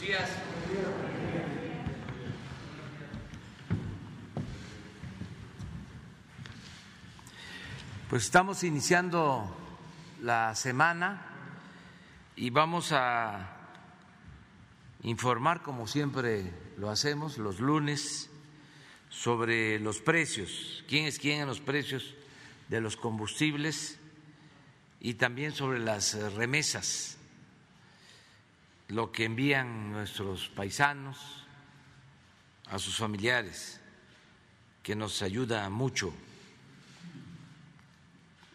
días. Pues estamos iniciando la semana y vamos a informar, como siempre lo hacemos, los lunes sobre los precios, quién es quién en los precios de los combustibles y también sobre las remesas, lo que envían nuestros paisanos a sus familiares, que nos ayuda mucho,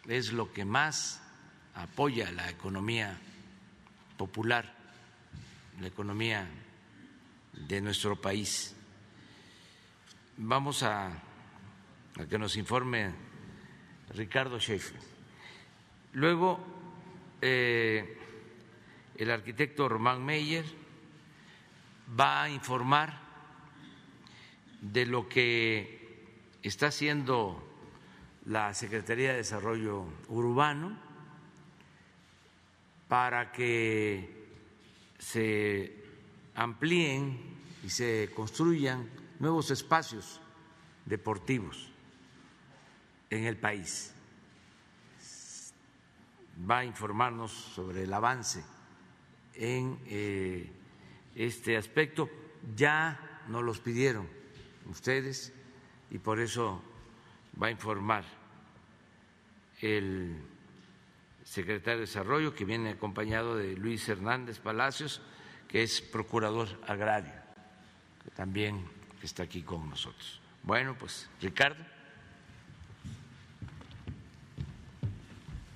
es lo que más apoya la economía popular, la economía de nuestro país. Vamos a, que nos informe Ricardo Sheffield. Luego, eh, el arquitecto Román Meyer va a informar de lo que está haciendo la Secretaría de Desarrollo Urbano para que se amplíen y se construyan nuevos espacios deportivos en el país. Va a informarnos sobre el avance en eh, este aspecto. Ya nos los pidieron ustedes y por eso va a informar el secretario de Desarrollo, que viene acompañado de Luis Hernández Palacios, que es procurador agrario, que también está aquí con nosotros. Bueno, pues Ricardo.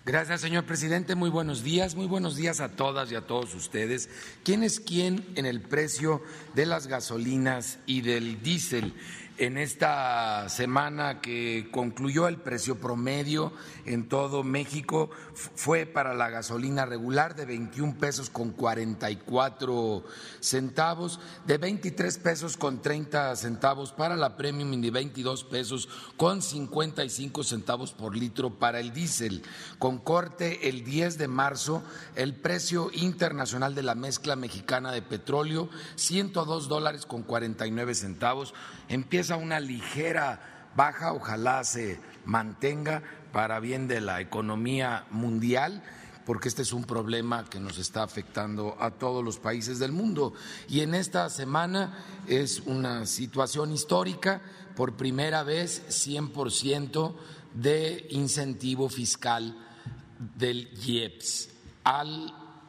Gracias, señor presidente. Muy buenos días. Muy buenos días a todas y a todos ustedes. ¿Quién es quién en el precio de las gasolinas y del diésel? En esta semana que concluyó el precio promedio en todo México fue para la gasolina regular de 21 pesos con 44 centavos, de 23 pesos con 30 centavos para la premium y de 22 pesos con 55 centavos por litro para el diésel. Con corte el 10 de marzo, el precio internacional de la mezcla mexicana de petróleo, 102 dólares con 49 centavos, empieza a una ligera baja, ojalá se mantenga para bien de la economía mundial porque este es un problema que nos está afectando a todos los países del mundo. Y en esta semana es una situación histórica, por primera vez 100% de incentivo fiscal del IEPS a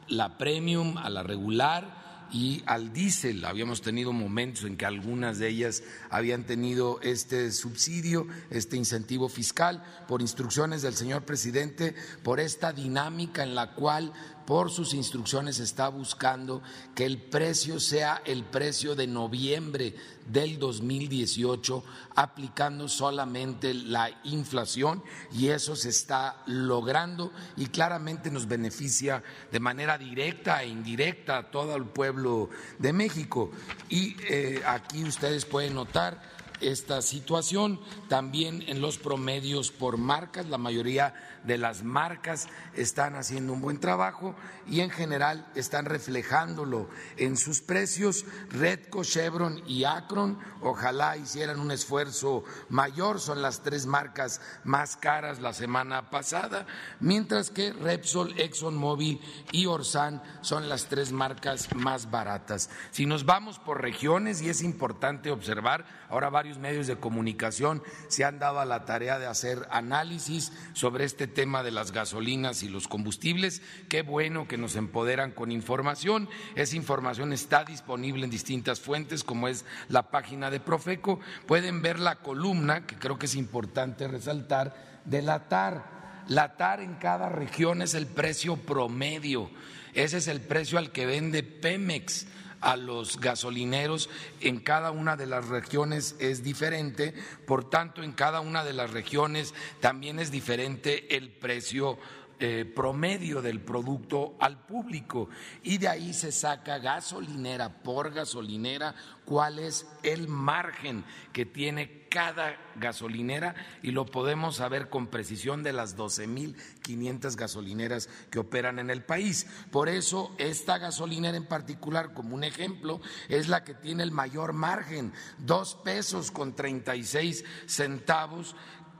la premium, a la regular y al diésel. Habíamos tenido momentos en que algunas de ellas habían tenido este subsidio, este incentivo fiscal, por instrucciones del señor presidente, por esta dinámica en la cual por sus instrucciones está buscando que el precio sea el precio de noviembre del 2018, aplicando solamente la inflación y eso se está logrando y claramente nos beneficia de manera directa e indirecta a todo el pueblo de México. Y eh, aquí ustedes pueden notar esta situación. También en los promedios por marcas, la mayoría de las marcas están haciendo un buen trabajo y en general están reflejándolo en sus precios. Redco, Chevron y Acron, ojalá hicieran un esfuerzo mayor, son las tres marcas más caras la semana pasada, mientras que Repsol, ExxonMobil y Orsan son las tres marcas más baratas. Si nos vamos por regiones, y es importante observar, ahora varios medios de comunicación se han dado a la tarea de hacer análisis sobre este tema de las gasolinas y los combustibles. Qué bueno que nos empoderan con información. Esa información está disponible en distintas fuentes, como es la página de Profeco. Pueden ver la columna, que creo que es importante resaltar, de la TAR. La TAR en cada región es el precio promedio. Ese es el precio al que vende Pemex a los gasolineros en cada una de las regiones es diferente, por tanto en cada una de las regiones también es diferente el precio eh, promedio del producto al público y de ahí se saca gasolinera por gasolinera cuál es el margen que tiene cada gasolinera y lo podemos saber con precisión de las 12.500 gasolineras que operan en el país. Por eso esta gasolinera en particular, como un ejemplo, es la que tiene el mayor margen, dos pesos con 36 centavos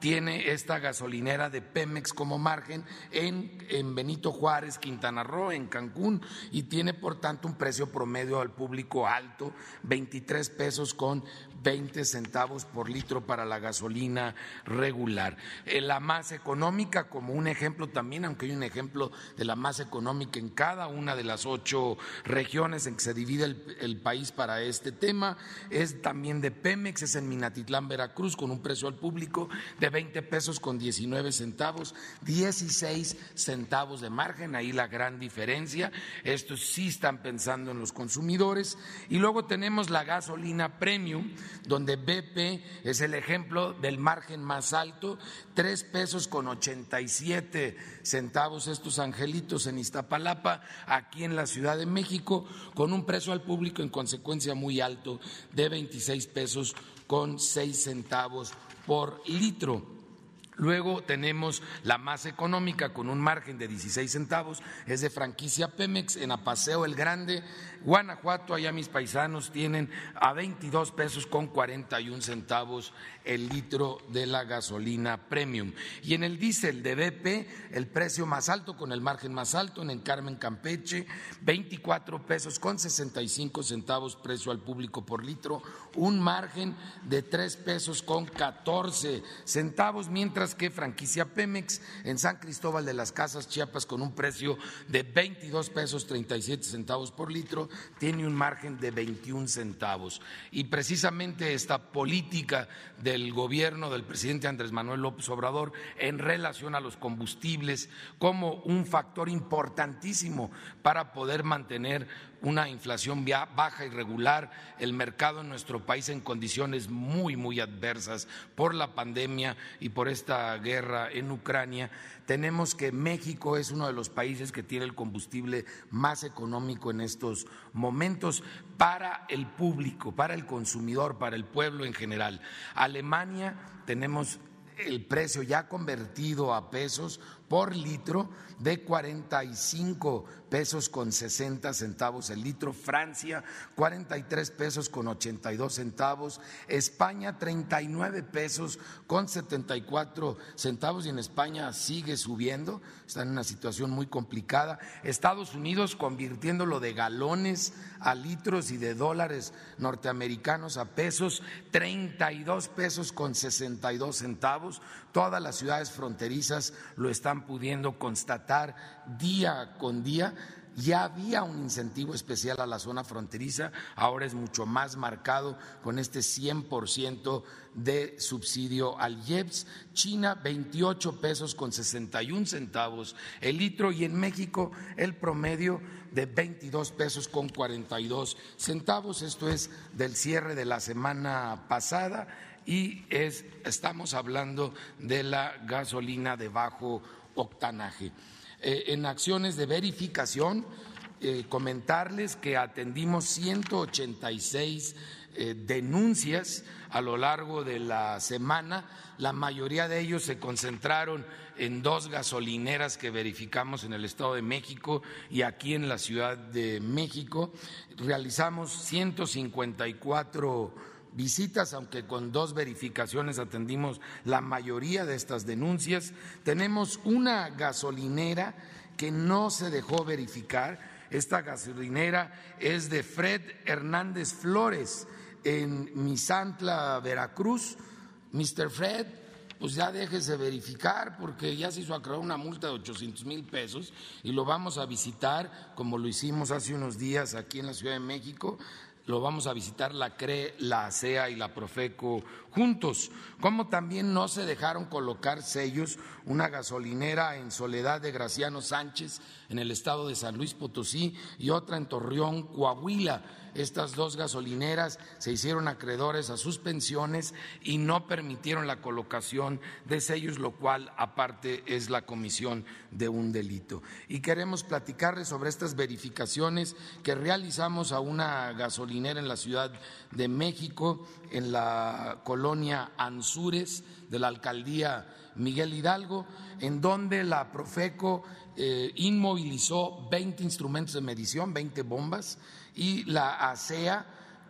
tiene esta gasolinera de Pemex como margen en, en, Benito Juárez, Quintana Roo, en Cancún, y tiene por tanto un precio promedio al público alto, 23 pesos con 20 centavos por litro para la gasolina regular. Eh, la más económica, como un ejemplo también, aunque hay un ejemplo de la más económica en cada una de las ocho regiones en que se divide el, país para este tema, es también de Pemex, es en Minatitlán, Veracruz, con un precio al público de 20 pesos con 19 centavos, 16 centavos de margen, ahí la gran diferencia. Estos sí están pensando en los consumidores. Y luego tenemos la gasolina premium, donde BP es el ejemplo del margen más alto, tres pesos con 87 centavos estos angelitos en Iztapalapa, aquí en la Ciudad de México, con un precio al público en consecuencia muy alto de 26 pesos con 6 centavos por litro. Luego tenemos la más económica con un margen de 16 centavos, es de franquicia Pemex en Apaseo el Grande, Guanajuato, allá mis paisanos tienen a 22 pesos con 41 centavos el litro de la gasolina premium. Y en el diésel de BP, el precio más alto con el margen más alto en Carmen Campeche, 24 pesos con 65 centavos precio al público por litro, un margen de 3 pesos con 14 centavos, mientras que franquicia Pemex en San Cristóbal de las Casas, Chiapas, con un precio de 22 pesos 37 centavos por litro, tiene un margen de 21 centavos. Y precisamente esta política del gobierno del presidente Andrés Manuel López Obrador en relación a los combustibles como un factor importantísimo para poder mantener una inflación baja y regular, el mercado en nuestro país en condiciones muy, muy adversas por la pandemia y por esta guerra en Ucrania, tenemos que México es uno de los países que tiene el combustible más económico en estos momentos para el público, para el consumidor, para el pueblo en general. Alemania tenemos el precio ya convertido a pesos por litro de 45 pesos con 60 centavos el litro, Francia 43 pesos con 82 centavos, España 39 pesos con 74 centavos y en España sigue subiendo, está en una situación muy complicada, Estados Unidos convirtiéndolo de galones a litros y de dólares norteamericanos a pesos, 32 pesos con 62 centavos, todas las ciudades fronterizas lo están pudiendo constatar día con día. Ya había un incentivo especial a la zona fronteriza, ahora es mucho más marcado con este 100% de subsidio al IEPS. China, 28 pesos con 61 centavos el litro y en México el promedio de 22 pesos con 42 centavos. Esto es del cierre de la semana pasada y es, estamos hablando de la gasolina de bajo octanaje. Eh, en acciones de verificación, eh, comentarles que atendimos 186 eh, denuncias a lo largo de la semana. La mayoría de ellos se concentraron en dos gasolineras que verificamos en el Estado de México y aquí en la Ciudad de México. Realizamos 154 visitas, aunque con dos verificaciones atendimos la mayoría de estas denuncias. Tenemos una gasolinera que no se dejó verificar. Esta gasolinera es de Fred Hernández Flores en Misantla, Veracruz. Mr. Fred, pues ya déjese verificar porque ya se hizo acreedor una multa de 800 mil pesos y lo vamos a visitar como lo hicimos hace unos días aquí en la Ciudad de México lo vamos a visitar la CRE, la ASEA y la Profeco juntos, como también no se dejaron colocar sellos una gasolinera en Soledad de Graciano Sánchez en el estado de San Luis Potosí y otra en Torreón, Coahuila estas dos gasolineras se hicieron acreedores a sus pensiones y no permitieron la colocación de sellos, lo cual aparte es la comisión de un delito. Y queremos platicarles sobre estas verificaciones que realizamos a una gasolinera en la Ciudad de México, en la colonia Anzures de la alcaldía Miguel Hidalgo, en donde la Profeco eh, inmovilizó 20 instrumentos de medición, 20 bombas, y la ASEA,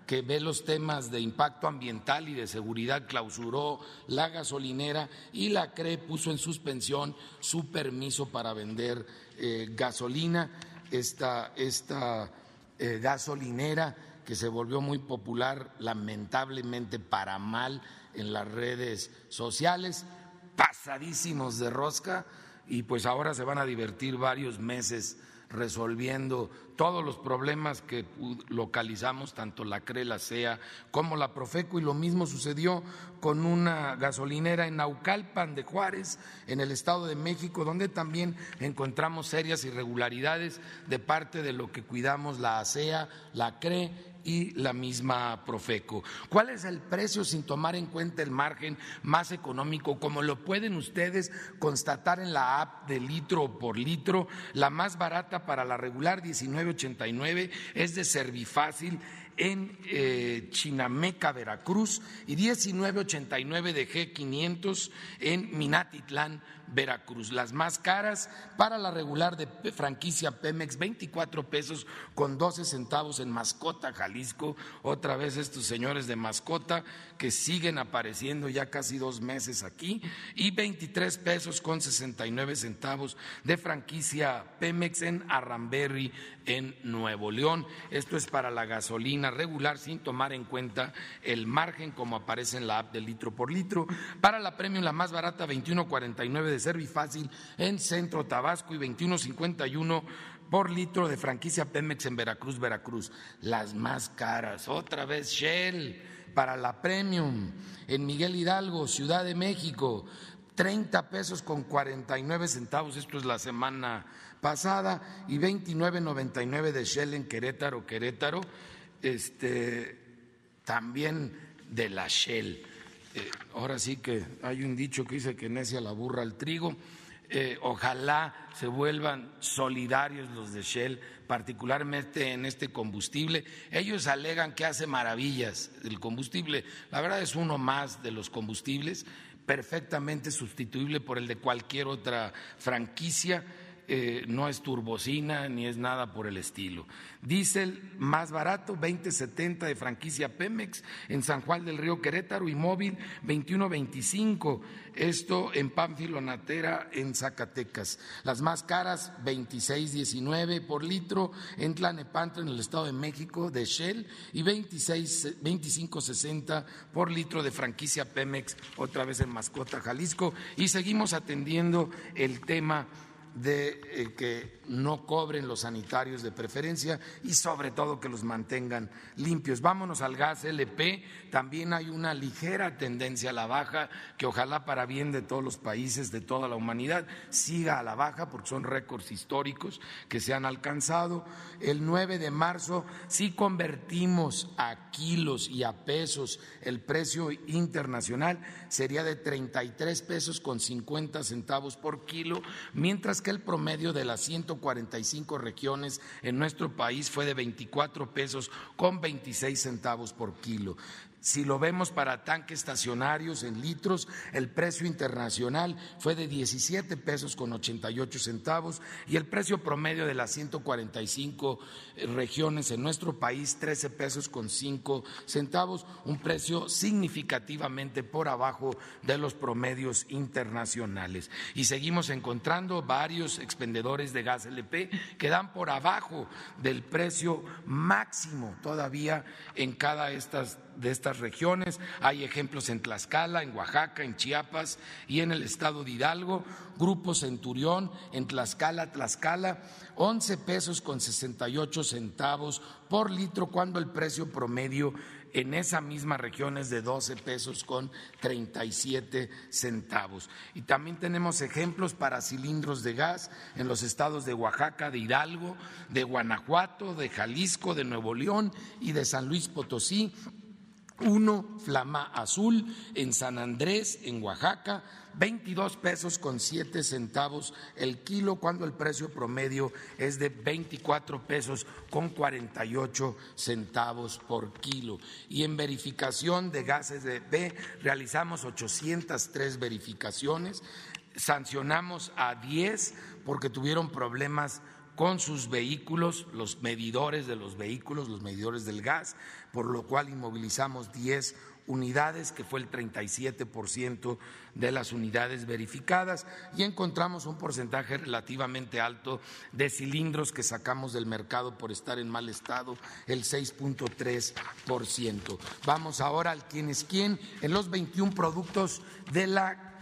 que ve los temas de impacto ambiental y de seguridad, clausuró la gasolinera y la CRE puso en suspensión su permiso para vender eh, gasolina. Esta, esta eh, gasolinera que se volvió muy popular, lamentablemente para mal, en las redes sociales, pasadísimos de rosca y pues ahora se van a divertir varios meses resolviendo todos los problemas que localizamos, tanto la CRE, la CEA como la Profeco, y lo mismo sucedió con una gasolinera en Naucalpan de Juárez, en el Estado de México, donde también encontramos serias irregularidades de parte de lo que cuidamos la ASEA, la CRE y la misma Profeco. ¿Cuál es el precio sin tomar en cuenta el margen más económico? Como lo pueden ustedes constatar en la app de litro por litro, la más barata para la regular 1989 es de Servifácil en eh, Chinameca, Veracruz, y 1989 de G500 en Minatitlán, Veracruz. Las más caras para la regular de franquicia Pemex, 24 pesos con 12 centavos en Mascota, Jalisco. Otra vez estos señores de Mascota que siguen apareciendo ya casi dos meses aquí. Y 23 pesos con 69 centavos de franquicia Pemex en Arramberry, en Nuevo León. Esto es para la gasolina regular sin tomar en cuenta el margen como aparece en la app de litro por litro. Para la premium, la más barata, 21.49 de Servifácil en Centro Tabasco y 21.51 por litro de franquicia Pemex en Veracruz, Veracruz. Las más caras, otra vez Shell para la Premium. En Miguel Hidalgo, Ciudad de México, 30 pesos con 49 centavos, esto es la semana pasada, y 29.99 de Shell en Querétaro, Querétaro, este, también de la Shell. Eh, ahora sí que hay un dicho que dice que necia la burra al trigo. Eh, ojalá se vuelvan solidarios los de Shell, particularmente en este combustible. Ellos alegan que hace maravillas el combustible. La verdad es uno más de los combustibles, perfectamente sustituible por el de cualquier otra franquicia eh, no es turbocina ni es nada por el estilo. Diesel más barato, 2070 de franquicia Pemex en San Juan del Río Querétaro y móvil 2125. Esto en Pánfilo Natera en Zacatecas. Las más caras 2619 por litro en Tlanepantla en el Estado de México de Shell y 26 2560 por litro de franquicia Pemex otra vez en Mascota Jalisco y seguimos atendiendo el tema de eh, que no cobren los sanitarios de preferencia y sobre todo que los mantengan limpios. Vámonos al gas LP, también hay una ligera tendencia a la baja que ojalá para bien de todos los países, de toda la humanidad, siga a la baja porque son récords históricos que se han alcanzado. El 9 de marzo si convertimos a kilos y a pesos el precio internacional sería de 33 pesos con 50 centavos por kilo, mientras que el promedio de las 145 regiones en nuestro país fue de 24 pesos con 26 centavos por kilo. Si lo vemos para tanques estacionarios en litros, el precio internacional fue de 17 pesos con 88 centavos y el precio promedio de las 145 eh, regiones en nuestro país 13 pesos con 5 centavos, un precio significativamente por abajo de los promedios internacionales. Y seguimos encontrando varios expendedores de gas LP que dan por abajo del precio máximo todavía en cada estas de estas regiones. Hay ejemplos en Tlaxcala, en Oaxaca, en Chiapas y en el estado de Hidalgo. Grupo Centurión en Tlaxcala, Tlaxcala, 11 pesos con 68 centavos por litro cuando el precio promedio en esa misma región es de 12 pesos con 37 centavos. Y también tenemos ejemplos para cilindros de gas en los estados de Oaxaca, de Hidalgo, de Guanajuato, de Jalisco, de Nuevo León y de San Luis Potosí. Uno, Flama Azul, en San Andrés, en Oaxaca, 22 pesos con 7 centavos el kilo, cuando el precio promedio es de 24 pesos con 48 centavos por kilo. Y en verificación de gases de B realizamos 803 verificaciones, sancionamos a 10 porque tuvieron problemas con sus vehículos, los medidores de los vehículos, los medidores del gas, por lo cual inmovilizamos 10 unidades, que fue el 37% de las unidades verificadas, y encontramos un porcentaje relativamente alto de cilindros que sacamos del mercado por estar en mal estado, el 6.3%. Vamos ahora al quién es quién en los 21 productos de la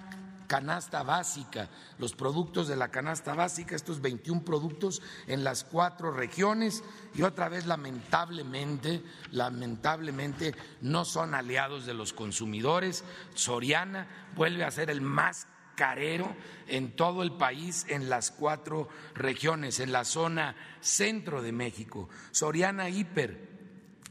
canasta básica, los productos de la canasta básica, estos 21 productos en las cuatro regiones y otra vez lamentablemente, lamentablemente no son aliados de los consumidores. Soriana vuelve a ser el más carero en todo el país, en las cuatro regiones, en la zona centro de México. Soriana Hiper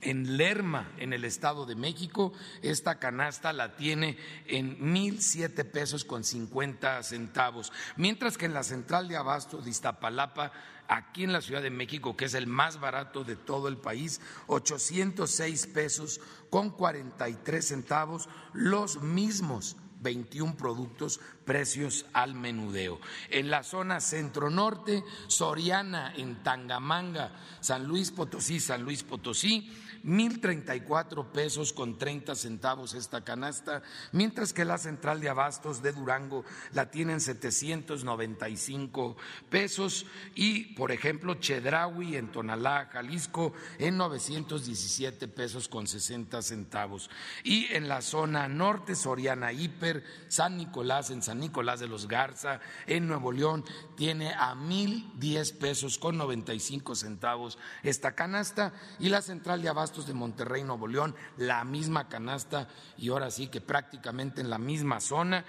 en Lerma, en el Estado de México, esta canasta la tiene en mil siete pesos con cincuenta centavos, mientras que en la central de abasto de Iztapalapa, aquí en la Ciudad de México, que es el más barato de todo el país, 806 pesos con 43 centavos, los mismos 21 productos, precios al menudeo. En la zona centro-norte, Soriana, en Tangamanga, San Luis Potosí, San Luis Potosí, 1.034 pesos con 30 centavos esta canasta, mientras que la central de abastos de Durango la tienen 795 pesos y, por ejemplo, Chedraui en Tonalá, Jalisco, en 917 pesos con 60 centavos. Y en la zona norte, Soriana Hiper, San Nicolás, en San Nicolás de los Garza, en Nuevo León, tiene a 1.010 pesos con 95 centavos esta canasta y la central de abastos de Monterrey, Nuevo León, la misma canasta y ahora sí que prácticamente en la misma zona.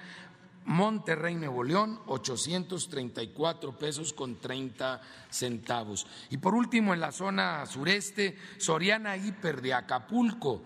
Monterrey, Nuevo León, 834 pesos con 30 centavos. Y por último, en la zona sureste, Soriana Hiper de Acapulco,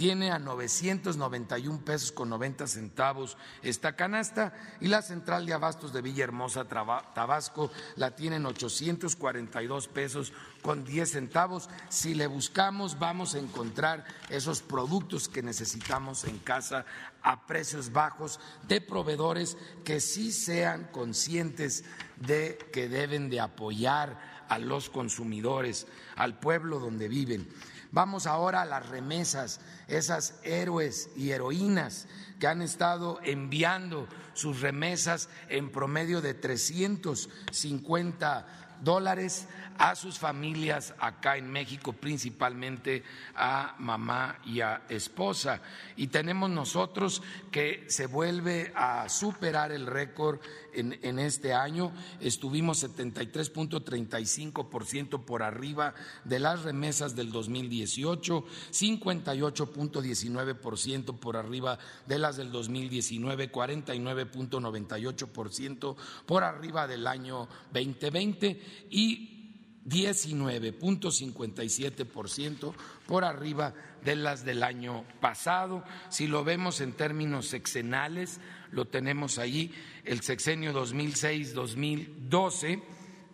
tiene a 991 pesos con 90 centavos esta canasta y la central de abastos de Villahermosa, Tabasco, la tienen 842 pesos con 10 centavos. Si le buscamos, vamos a encontrar esos productos que necesitamos en casa a precios bajos de proveedores que sí sean conscientes de que deben de apoyar a los consumidores, al pueblo donde viven. Vamos ahora a las remesas, esas héroes y heroínas que han estado enviando sus remesas en promedio de 350 dólares a sus familias acá en México, principalmente a mamá y a esposa. Y tenemos nosotros que se vuelve a superar el récord en, este año. Estuvimos 73.35% por arriba de las remesas del 2018, 58.19% por arriba de las del 2019, 49.98% por arriba del año 2020 y 19.57% por arriba de las del año pasado. Si lo vemos en términos sexenales, lo tenemos ahí, el sexenio 2006-2012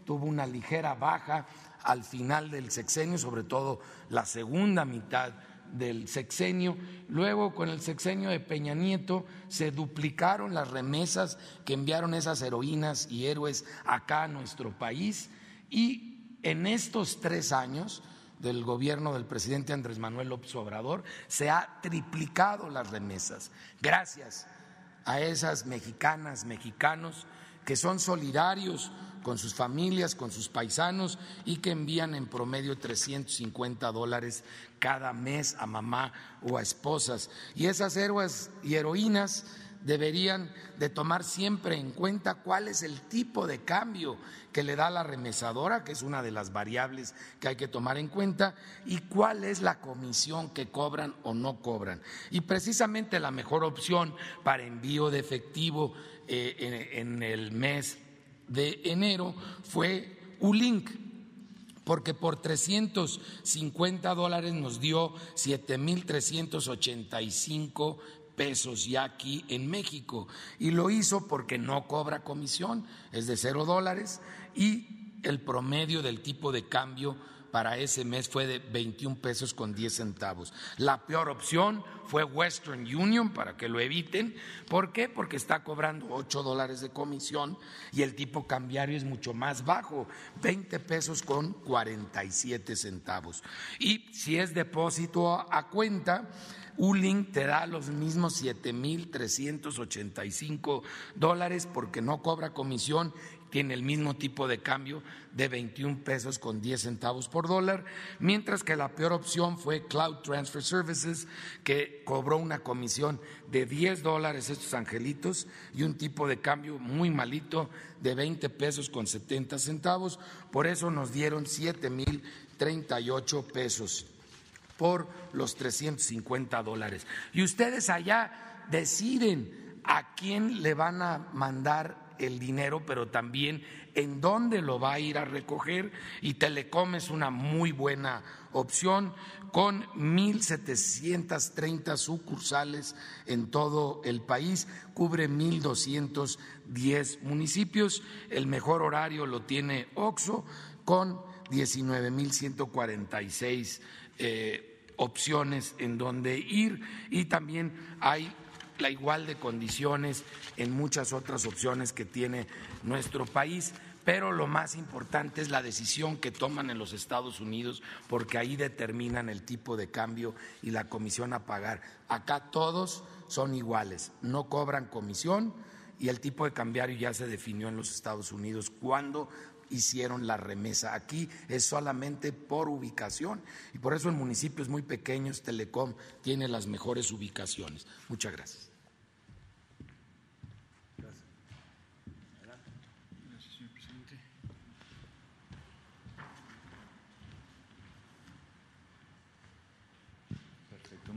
tuvo una ligera baja al final del sexenio, sobre todo la segunda mitad del sexenio. Luego, con el sexenio de Peña Nieto, se duplicaron las remesas que enviaron esas heroínas y héroes acá a nuestro país y en estos tres años del gobierno del presidente Andrés Manuel López Obrador se ha triplicado las remesas, gracias a esas mexicanas, mexicanos que son solidarios con sus familias, con sus paisanos y que envían en promedio 350 dólares cada mes a mamá o a esposas. Y esas héroes y heroínas deberían de tomar siempre en cuenta cuál es el tipo de cambio que le da la remesadora, que es una de las variables que hay que tomar en cuenta, y cuál es la comisión que cobran o no cobran. Y precisamente la mejor opción para envío de efectivo eh, en, el mes de enero fue Ulink porque por 350 dólares nos dio 7.385 pesos ya aquí en México. Y lo hizo porque no cobra comisión, es de cero dólares, y el promedio del tipo de cambio para ese mes fue de 21 pesos con 10 centavos. La peor opción fue Western Union para que lo eviten. ¿Por qué? Porque está cobrando 8 dólares de comisión y el tipo cambiario es mucho más bajo, 20 pesos con 47 centavos. Y si es depósito a cuenta, Ulink te da los mismos 7.385 dólares porque no cobra comisión tiene el mismo tipo de cambio de 21 pesos con 10 centavos por dólar, mientras que la peor opción fue Cloud Transfer Services, que cobró una comisión de 10 dólares estos angelitos y un tipo de cambio muy malito de 20 pesos con 70 centavos, por eso nos dieron 7 mil 38 pesos por los 350 dólares. Y ustedes allá deciden a quién le van a mandar el dinero, pero también en dónde lo va a ir a recoger y Telecom es una muy buena opción con 1.730 sucursales en todo el país, cubre 1.210 municipios, el mejor horario lo tiene OXO con 19.146 eh, opciones en donde ir y también hay la igual de condiciones en muchas otras opciones que tiene nuestro país. Pero lo más importante es la decisión que toman en los Estados Unidos, porque ahí determinan el tipo de cambio y la comisión a pagar. Acá todos son iguales, no cobran comisión y el tipo de cambiario ya se definió en los Estados Unidos cuando hicieron la remesa. Aquí es solamente por ubicación y por eso en municipios muy pequeños Telecom tiene las mejores ubicaciones. Muchas gracias.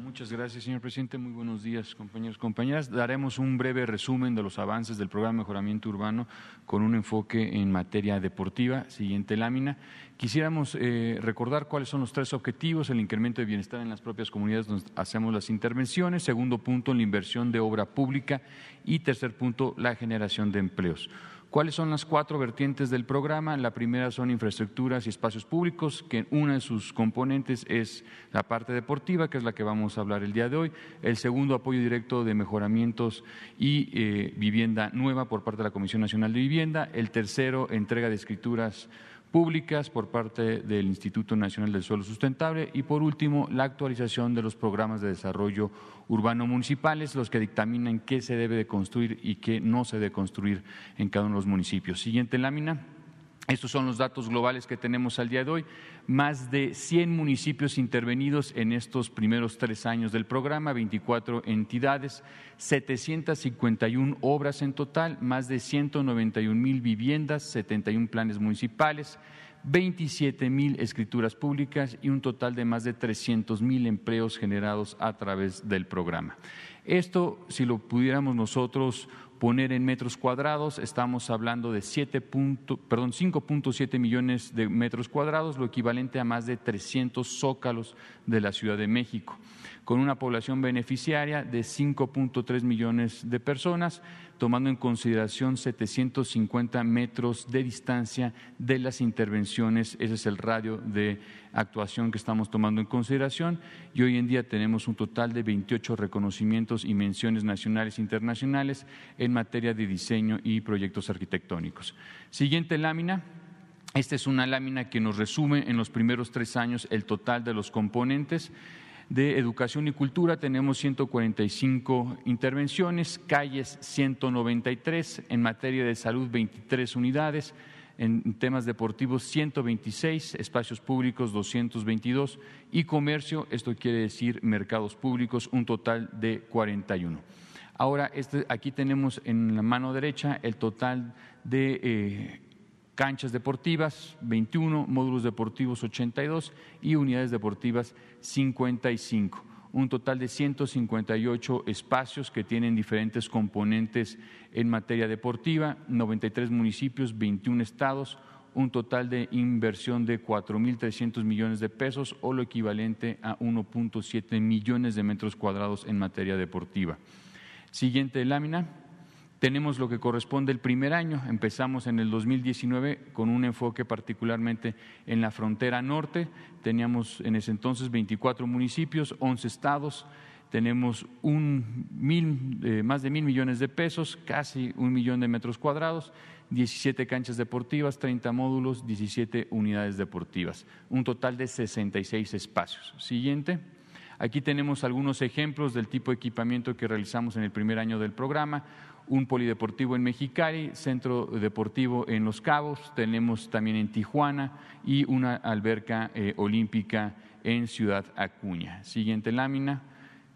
Muchas gracias, señor presidente. Muy buenos días, compañeros y compañeras. Daremos un breve resumen de los avances del programa de mejoramiento urbano con un enfoque en materia deportiva. Siguiente lámina. Quisiéramos eh, recordar cuáles son los tres objetivos: el incremento de bienestar en las propias comunidades donde hacemos las intervenciones. Segundo punto, la inversión de obra pública. Y tercer punto, la generación de empleos. ¿Cuáles son las cuatro vertientes del programa? La primera son infraestructuras y espacios públicos, que una de sus componentes es la parte deportiva, que es la que vamos a hablar el día de hoy. El segundo, apoyo directo de mejoramientos y eh, vivienda nueva por parte de la Comisión Nacional de Vivienda. El tercero, entrega de escrituras públicas por parte del Instituto Nacional del Suelo Sustentable y, por último, la actualización de los programas de desarrollo urbano municipales, los que dictaminan qué se debe de construir y qué no se debe construir en cada uno de los municipios. Siguiente lámina. Estos son los datos globales que tenemos al día de hoy. Más de 100 municipios intervenidos en estos primeros tres años del programa, 24 entidades, 751 obras en total, más de 191 mil viviendas, 71 planes municipales, 27 mil escrituras públicas y un total de más de 300 mil empleos generados a través del programa. Esto, si lo pudiéramos nosotros poner en metros cuadrados, estamos hablando de 5.7 millones de metros cuadrados, lo equivalente a más de 300 zócalos de la Ciudad de México, con una población beneficiaria de 5.3 millones de personas, tomando en consideración 750 metros de distancia de las intervenciones. Ese es el radio de actuación que estamos tomando en consideración y hoy en día tenemos un total de 28 reconocimientos y menciones nacionales e internacionales en materia de diseño y proyectos arquitectónicos. Siguiente lámina. Esta es una lámina que nos resume en los primeros tres años el total de los componentes de educación y cultura tenemos 145 intervenciones, calles 193, en materia de salud 23 unidades, en temas deportivos 126, espacios públicos 222 y comercio, esto quiere decir mercados públicos, un total de 41. Ahora, este, aquí tenemos en la mano derecha el total de eh, canchas deportivas, 21, módulos deportivos 82 y unidades deportivas 55 un total de 158 espacios que tienen diferentes componentes en materia deportiva, 93 municipios, 21 estados, un total de inversión de 4.300 millones de pesos o lo equivalente a 1.7 millones de metros cuadrados en materia deportiva. Siguiente lámina. Tenemos lo que corresponde el primer año. Empezamos en el 2019 con un enfoque particularmente en la frontera norte. Teníamos en ese entonces 24 municipios, 11 estados. Tenemos un mil, eh, más de mil millones de pesos, casi un millón de metros cuadrados, 17 canchas deportivas, 30 módulos, 17 unidades deportivas. Un total de 66 espacios. Siguiente. Aquí tenemos algunos ejemplos del tipo de equipamiento que realizamos en el primer año del programa un polideportivo en Mexicali, centro deportivo en Los Cabos, tenemos también en Tijuana y una alberca eh, olímpica en Ciudad Acuña. Siguiente lámina.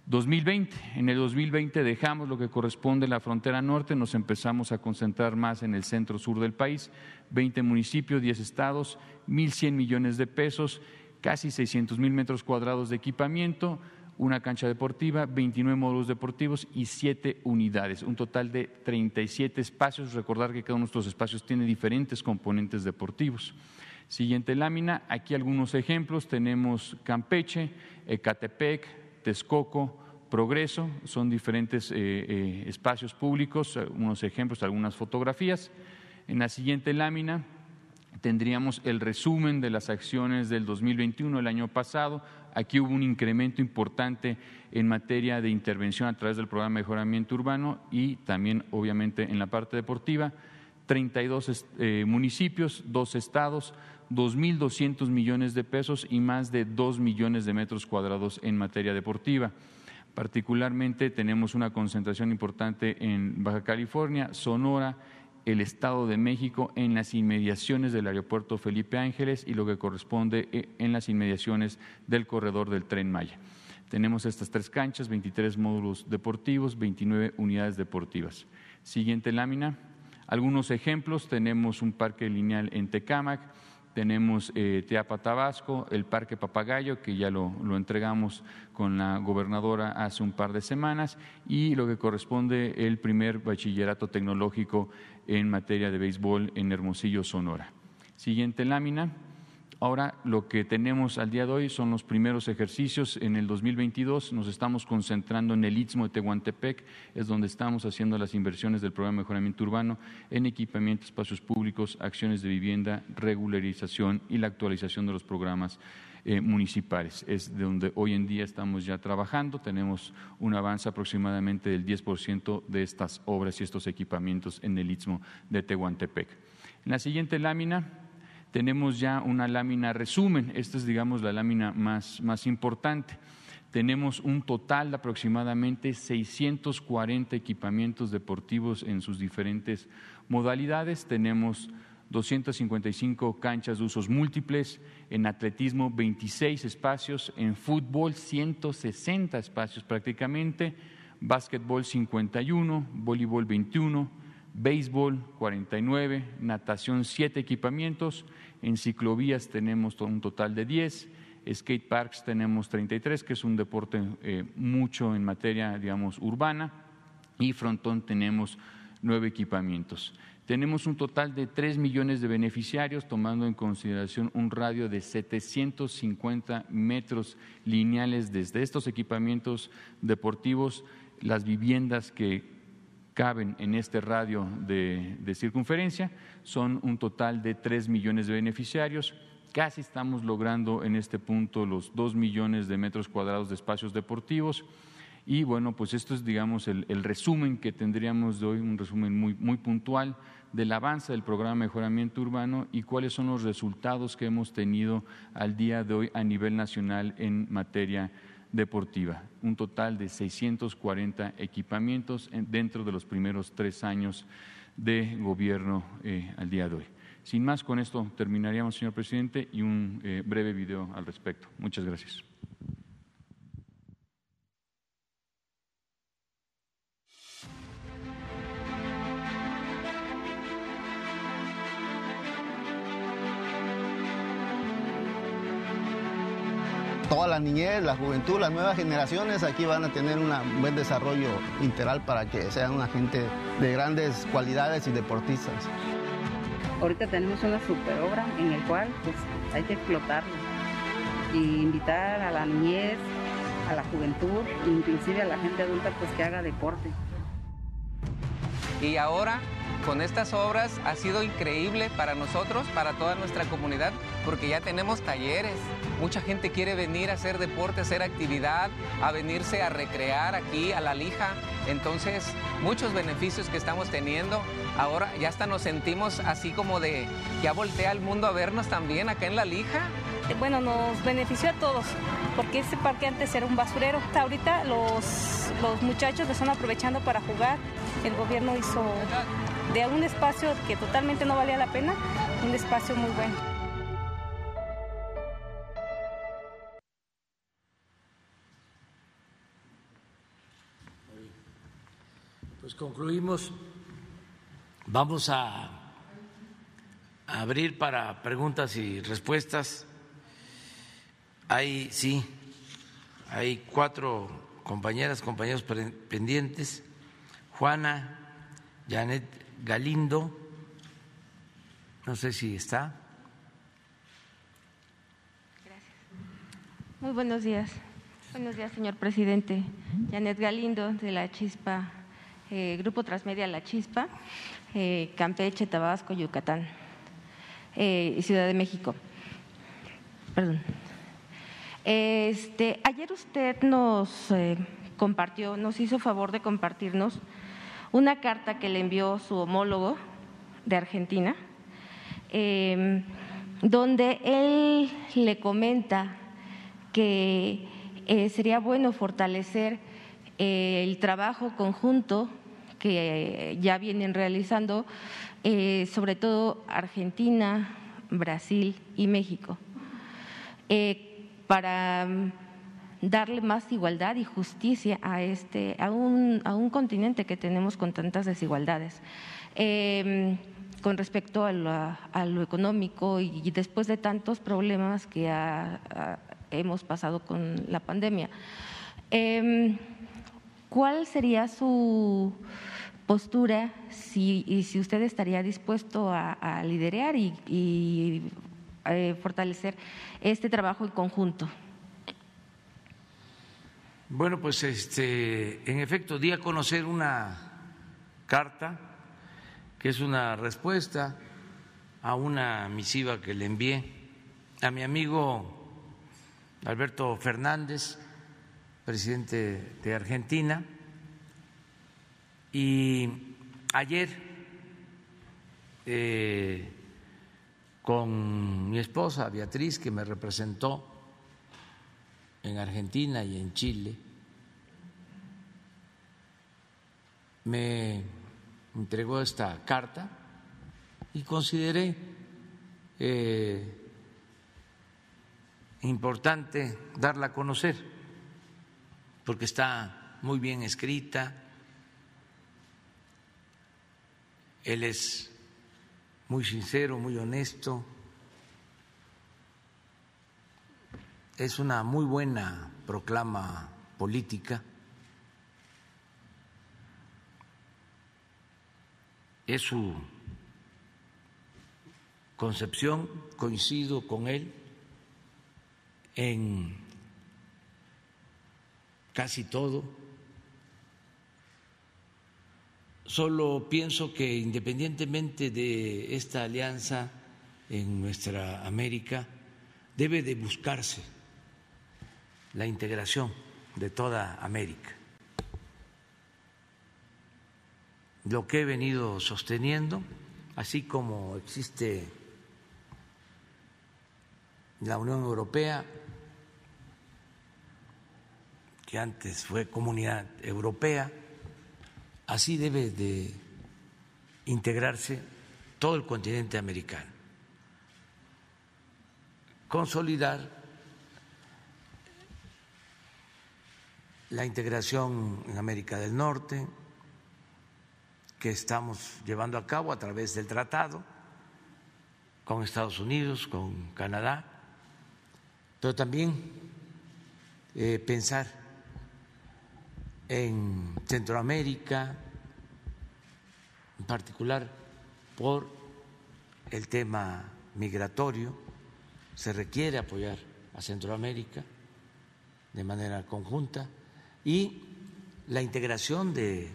2020. En el 2020 dejamos lo que corresponde a la frontera norte, nos empezamos a concentrar más en el centro sur del país, 20 municipios, 10 estados, 1.100 millones de pesos, casi 600 mil metros cuadrados de equipamiento, una cancha deportiva, 29 módulos deportivos y 7 unidades, un total de 37 espacios. Recordar que cada uno de estos espacios tiene diferentes componentes deportivos. Siguiente lámina, aquí algunos ejemplos. Tenemos Campeche, Ecatepec, Texcoco, Progreso, son diferentes eh, eh, espacios públicos, unos ejemplos, algunas fotografías. En la siguiente lámina tendríamos el resumen de las acciones del 2021, el año pasado, Aquí hubo un incremento importante en materia de intervención a través del programa de mejoramiento urbano y también, obviamente, en la parte deportiva. 32 eh, municipios, dos estados, 2.200 millones de pesos y más de 2 millones de metros cuadrados en materia deportiva. Particularmente tenemos una concentración importante en Baja California, Sonora, el Estado de México en las inmediaciones del aeropuerto Felipe Ángeles y lo que corresponde eh, en las inmediaciones del corredor del tren Maya. Tenemos estas tres canchas, 23 módulos deportivos, 29 unidades deportivas. Siguiente lámina. Algunos ejemplos, tenemos un parque lineal en Tecámac, tenemos eh, Teapa Tabasco, el Parque Papagayo, que ya lo, entregamos con la gobernadora hace un par de semanas, y lo que corresponde el primer bachillerato tecnológico en materia de béisbol en Hermosillo, Sonora. Siguiente lámina. Ahora lo que tenemos al día de hoy son los primeros ejercicios. En el 2022 nos estamos concentrando en el Istmo de Tehuantepec, es donde estamos haciendo las inversiones del programa de mejoramiento urbano en equipamiento, espacios públicos, acciones de vivienda, regularización y la actualización de los programas eh, municipales. Es de donde hoy en día estamos ya trabajando. Tenemos un avance aproximadamente del 10% de estas obras y estos equipamientos en el Istmo de Tehuantepec. En la siguiente lámina tenemos ya una lámina resumen. Esta es, digamos, la lámina más, más importante. Tenemos un total de aproximadamente 640 equipamientos deportivos en sus diferentes modalidades. Tenemos 255 canchas de usos múltiples, en atletismo 26 espacios, en fútbol 160 espacios prácticamente, básquetbol 51, voleibol 21, béisbol 49, natación 7 equipamientos, en ciclovías tenemos un total de 10, skate parks tenemos 33, que es un deporte eh, mucho en materia, digamos, urbana, y frontón tenemos nueve equipamientos. Tenemos un total de 3 millones de beneficiarios, tomando en consideración un radio de 750 metros lineales desde estos equipamientos deportivos, las viviendas que caben en este radio de, circunferencia. Son un total de 3 millones de beneficiarios. Casi estamos logrando en este punto los 2 millones de metros cuadrados de espacios deportivos. Y bueno, pues esto es, digamos, el, resumen que tendríamos de hoy, un resumen muy, muy puntual del avance del programa de mejoramiento urbano y cuáles son los resultados que hemos tenido al día de hoy a nivel nacional en materia deportiva, un total de 640 equipamientos dentro de los primeros tres años de gobierno eh, al día de hoy. Sin más, con esto terminaríamos, señor presidente, y un eh, breve video al respecto. Muchas gracias. Toda la niñez, la juventud, las nuevas generaciones aquí van a tener un buen desarrollo integral para que sean una gente de grandes cualidades y deportistas. Ahorita tenemos una super obra en el cual pues, hay que explotarlo y invitar a la niñez, a la juventud, inclusive a la gente adulta pues que haga deporte. Y ahora con estas obras ha sido increíble para nosotros, para toda nuestra comunidad, porque ya tenemos talleres. Mucha gente quiere venir a hacer deporte, a hacer actividad, a venirse a recrear aquí a la lija. Entonces, muchos beneficios que estamos teniendo. Ahora ya hasta nos sentimos así como de, ya voltea el mundo a vernos también acá en la lija. Bueno, nos benefició a todos, porque este parque antes era un basurero. Ahorita los, los muchachos lo están aprovechando para jugar. El gobierno hizo de un espacio que totalmente no valía la pena, un espacio muy bueno. Pues concluimos. Vamos a abrir para preguntas y respuestas. Hay, sí, hay cuatro compañeras, compañeros pendientes. Juana, Janet Galindo, no sé si está. Gracias. Muy buenos días. Buenos días, señor presidente. Janet Galindo, de la Chispa, eh, Grupo Transmedia La Chispa, eh, Campeche, Tabasco, Yucatán eh, y Ciudad de México. Perdón. Este, ayer usted nos compartió, nos hizo favor de compartirnos una carta que le envió su homólogo de Argentina, em, donde él le comenta que eh, sería bueno fortalecer eh, el trabajo conjunto que ya vienen realizando, eh, sobre todo Argentina, Brasil y México, para darle más igualdad y justicia a, este, a, un, a un continente que tenemos con tantas desigualdades. Em, con respecto a, lo económico y, después de tantos problemas que hemos pasado con la pandemia. Em, ¿Cuál sería su postura si, y si usted estaría dispuesto a, liderar y, eh, fortalecer este trabajo en conjunto? Bueno, pues este, en efecto, di a conocer una carta que es una respuesta a una misiva que le envié a mi amigo Alberto Fernández, presidente de Argentina, y ayer eh, con mi esposa Beatriz, que me representó en Argentina y en Chile, me entregó esta carta y consideré eh, importante darla a conocer, porque está muy bien escrita, él es muy sincero, muy honesto, es una muy buena proclama política. Es su concepción, coincido con él en casi todo. Solo pienso que independientemente de esta alianza en nuestra América, debe de buscarse la integración de toda América. Lo que he venido sosteniendo, así como existe la Unión Europea, que antes fue Comunidad Europea, así debe de integrarse todo el continente americano, consolidar la integración en América del Norte que estamos llevando a cabo a través del tratado con Estados Unidos, con Canadá, pero también eh, pensar en Centroamérica, en particular por el tema migratorio, se requiere apoyar a Centroamérica de manera conjunta y la integración de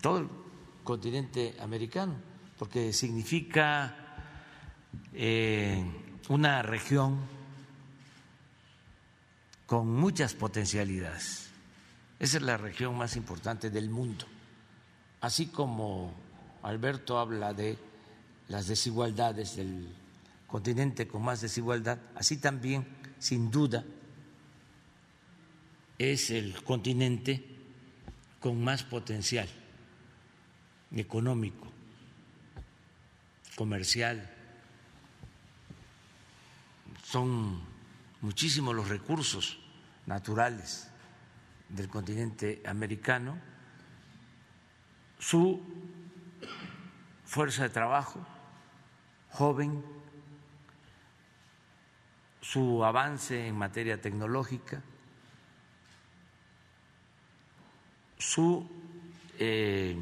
todo continente americano, porque significa eh, una región con muchas potencialidades. Esa es la región más importante del mundo. Así como Alberto habla de las desigualdades del continente con más desigualdad, así también, sin duda, es el continente con más potencial económico, comercial. Son muchísimos los recursos naturales del continente americano, su fuerza de trabajo joven, su avance en materia tecnológica, su eh,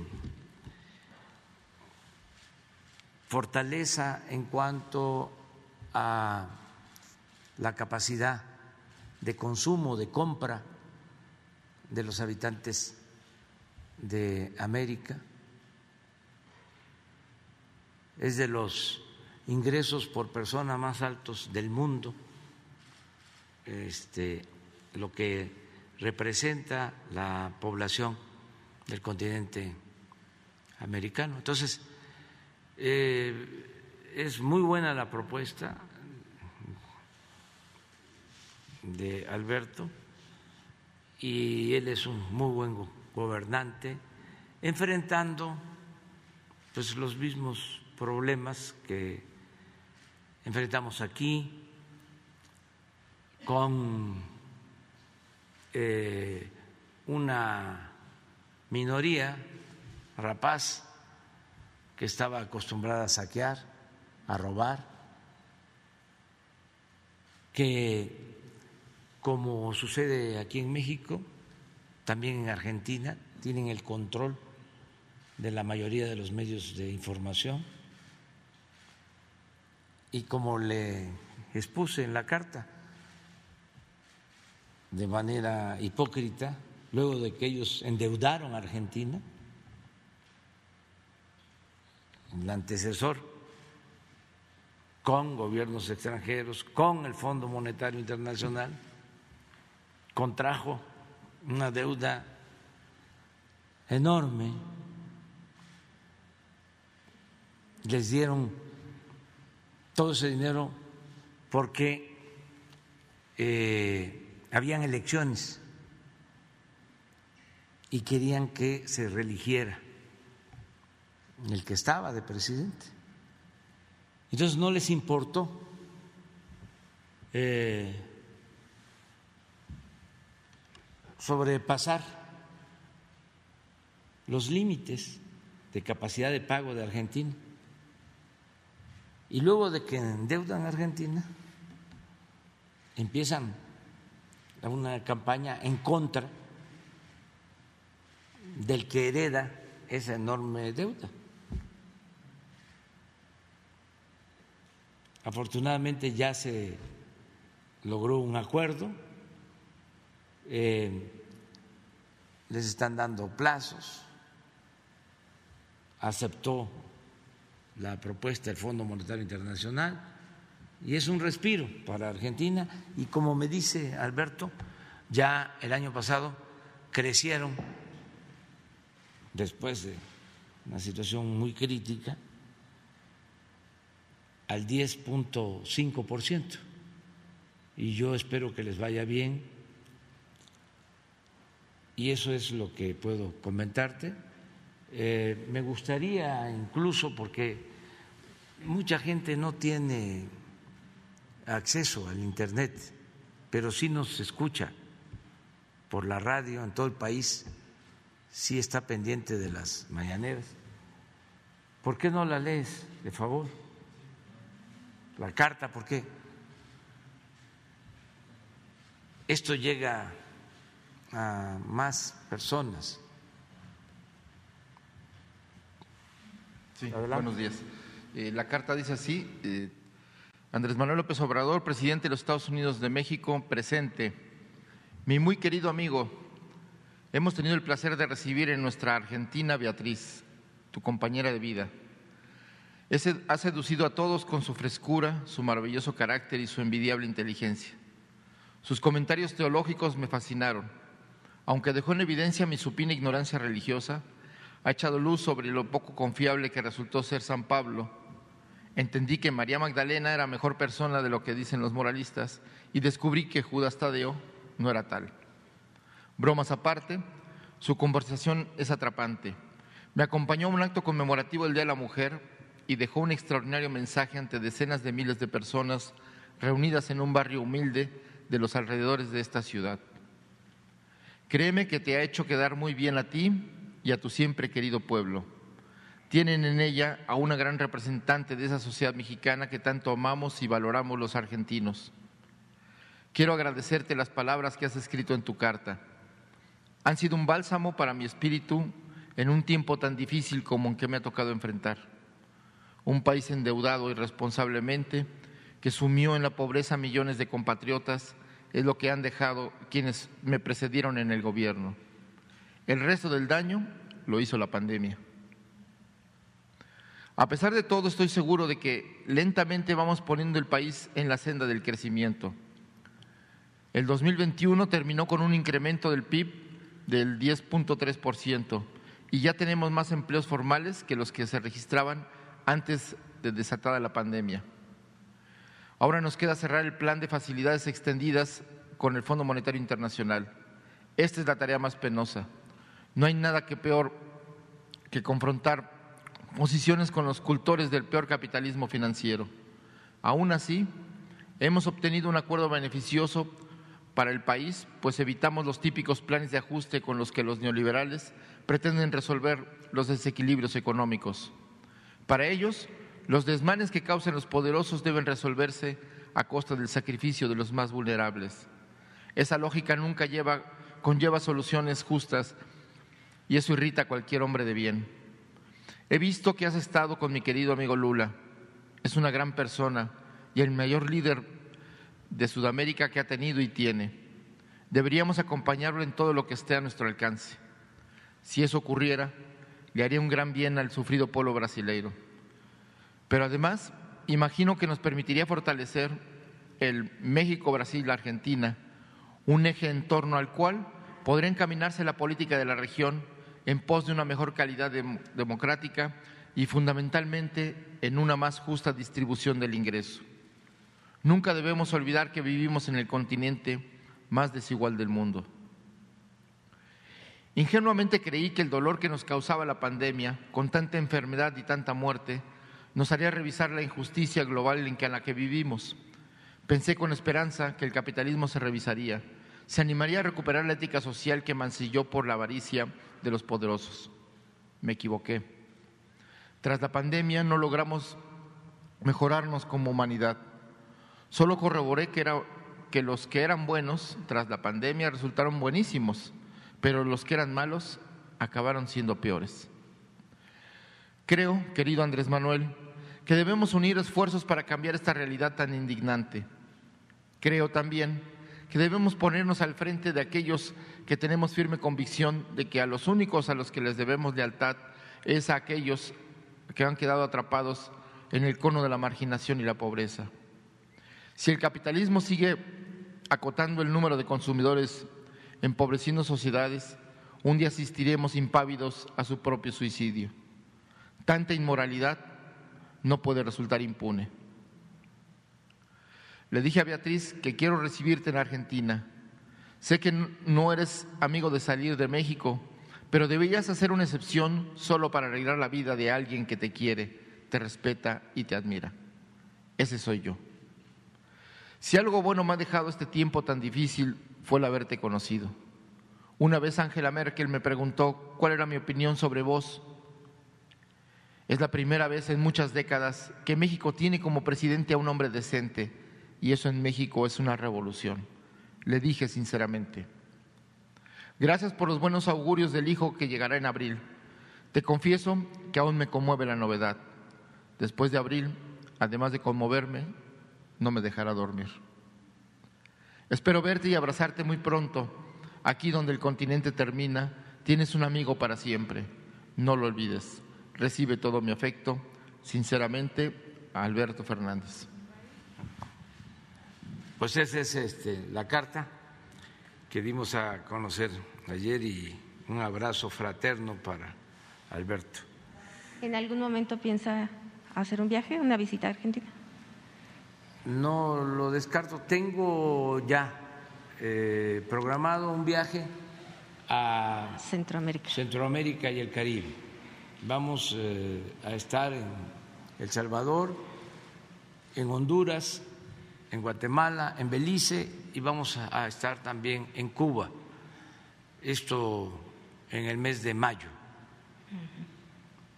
fortaleza en cuanto a la capacidad de consumo, de compra de los habitantes de América. Es de los ingresos por persona más altos del mundo, este, lo que representa la población del continente americano. Entonces, eh, es muy buena la propuesta de Alberto y él es un muy buen gobernante, enfrentando pues los mismos problemas que enfrentamos aquí con eh, una minoría rapaz que estaba acostumbrada a saquear, a robar, que como sucede aquí en México, también en Argentina, tienen el control de la mayoría de los medios de información. Y como le expuse en la carta, de manera hipócrita, luego de que ellos endeudaron a Argentina, el antecesor, con gobiernos extranjeros, con el Fondo Monetario Internacional, contrajo una deuda enorme, les dieron todo ese dinero porque eh, habían elecciones y querían que se religiera el que estaba de presidente. Entonces no les importó eh, sobrepasar los límites de capacidad de pago de Argentina. Y luego de que endeudan a Argentina, empiezan una campaña en contra del que hereda esa enorme deuda. Afortunadamente ya se logró un acuerdo. Eh, les están dando plazos, aceptó la propuesta del Fondo Monetario Internacional y es un respiro para Argentina. Y como me dice Alberto, ya el año pasado crecieron después de una situación muy crítica al 10.5% y yo espero que les vaya bien y eso es lo que puedo comentarte. Eh, me gustaría incluso, porque mucha gente no tiene acceso al Internet, pero sí nos escucha por la radio en todo el país, sí está pendiente de las mañaneras. ¿Por qué no la lees, de favor? La carta, ¿por qué? Esto llega a más personas. Sí, buenos días. Eh, la carta dice así, eh, Andrés Manuel López Obrador, presidente de los Estados Unidos de México, presente. Mi muy querido amigo, hemos tenido el placer de recibir en nuestra Argentina Beatriz, tu compañera de vida. Ha seducido a todos con su frescura, su maravilloso carácter y su envidiable inteligencia. Sus comentarios teológicos me fascinaron. Aunque dejó en evidencia mi supina ignorancia religiosa, ha echado luz sobre lo poco confiable que resultó ser San Pablo. Entendí que María Magdalena era mejor persona de lo que dicen los moralistas y descubrí que Judas Tadeo no era tal. Bromas aparte, su conversación es atrapante. Me acompañó a un acto conmemorativo del Día de la Mujer y dejó un extraordinario mensaje ante decenas de miles de personas reunidas en un barrio humilde de los alrededores de esta ciudad. Créeme que te ha hecho quedar muy bien a ti y a tu siempre querido pueblo. Tienen en ella a una gran representante de esa sociedad mexicana que tanto amamos y valoramos los argentinos. Quiero agradecerte las palabras que has escrito en tu carta. Han sido un bálsamo para mi espíritu en un tiempo tan difícil como en que me ha tocado enfrentar. Un país endeudado irresponsablemente que sumió en la pobreza millones de compatriotas es lo que han dejado quienes me precedieron en el gobierno. El resto del daño lo hizo la pandemia. A pesar de todo, estoy seguro de que lentamente vamos poniendo el país en la senda del crecimiento. El 2021 terminó con un incremento del PIB del 10.3% y ya tenemos más empleos formales que los que se registraban antes de desatada la pandemia. Ahora nos queda cerrar el plan de facilidades extendidas con el Fondo Monetario Internacional. Esta es la tarea más penosa. No hay nada que peor que confrontar posiciones con los cultores del peor capitalismo financiero. Aún así, hemos obtenido un acuerdo beneficioso para el país, pues evitamos los típicos planes de ajuste con los que los neoliberales pretenden resolver los desequilibrios económicos. Para ellos, los desmanes que causan los poderosos deben resolverse a costa del sacrificio de los más vulnerables. Esa lógica nunca lleva, conlleva soluciones justas y eso irrita a cualquier hombre de bien. He visto que has estado con mi querido amigo Lula. Es una gran persona y el mayor líder de Sudamérica que ha tenido y tiene. Deberíamos acompañarlo en todo lo que esté a nuestro alcance. Si eso ocurriera, le haría un gran bien al sufrido pueblo brasileiro. Pero además, imagino que nos permitiría fortalecer el México-Brasil-Argentina, un eje en torno al cual podría encaminarse la política de la región en pos de una mejor calidad democrática y fundamentalmente en una más justa distribución del ingreso. Nunca debemos olvidar que vivimos en el continente más desigual del mundo. Ingenuamente creí que el dolor que nos causaba la pandemia, con tanta enfermedad y tanta muerte, nos haría revisar la injusticia global en la que vivimos. Pensé con esperanza que el capitalismo se revisaría, se animaría a recuperar la ética social que mancilló por la avaricia de los poderosos. Me equivoqué. Tras la pandemia no logramos mejorarnos como humanidad. Solo corroboré que, que los que eran buenos tras la pandemia resultaron buenísimos, pero los que eran malos acabaron siendo peores. Creo, querido Andrés Manuel, que debemos unir esfuerzos para cambiar esta realidad tan indignante. Creo también que debemos ponernos al frente de aquellos que tenemos firme convicción de que a los únicos a los que les debemos lealtad es a aquellos que han quedado atrapados en el cono de la marginación y la pobreza. Si el capitalismo sigue acotando el número de consumidores, empobreciendo sociedades, un día asistiremos impávidos a su propio suicidio. Tanta inmoralidad no puede resultar impune. Le dije a Beatriz que quiero recibirte en Argentina. Sé que no eres amigo de salir de México, pero deberías hacer una excepción solo para arreglar la vida de alguien que te quiere, te respeta y te admira. Ese soy yo. Si algo bueno me ha dejado este tiempo tan difícil fue el haberte conocido. Una vez Angela Merkel me preguntó cuál era mi opinión sobre vos es la primera vez en muchas décadas que México tiene como presidente a un hombre decente y eso en México es una revolución. Le dije sinceramente. Gracias por los buenos augurios del hijo que llegará en abril. Te confieso que aún me conmueve la novedad. Después de abril, además de conmoverme, no me dejará dormir. Espero verte y abrazarte muy pronto. Aquí donde el continente termina, tienes un amigo para siempre. No lo olvides. Recibe todo mi afecto. Sinceramente, Alberto Fernández. Pues esa es este, la carta que dimos a conocer ayer y un abrazo fraterno para Alberto. ¿En algún momento piensa hacer un viaje, una visita a Argentina? No lo descarto. Tengo ya eh, programado un viaje a Centroamérica. Centroamérica y el Caribe. Vamos eh, a estar en El Salvador, en Honduras, en Guatemala, en Belice y vamos a estar también en Cuba. Esto en el mes de mayo.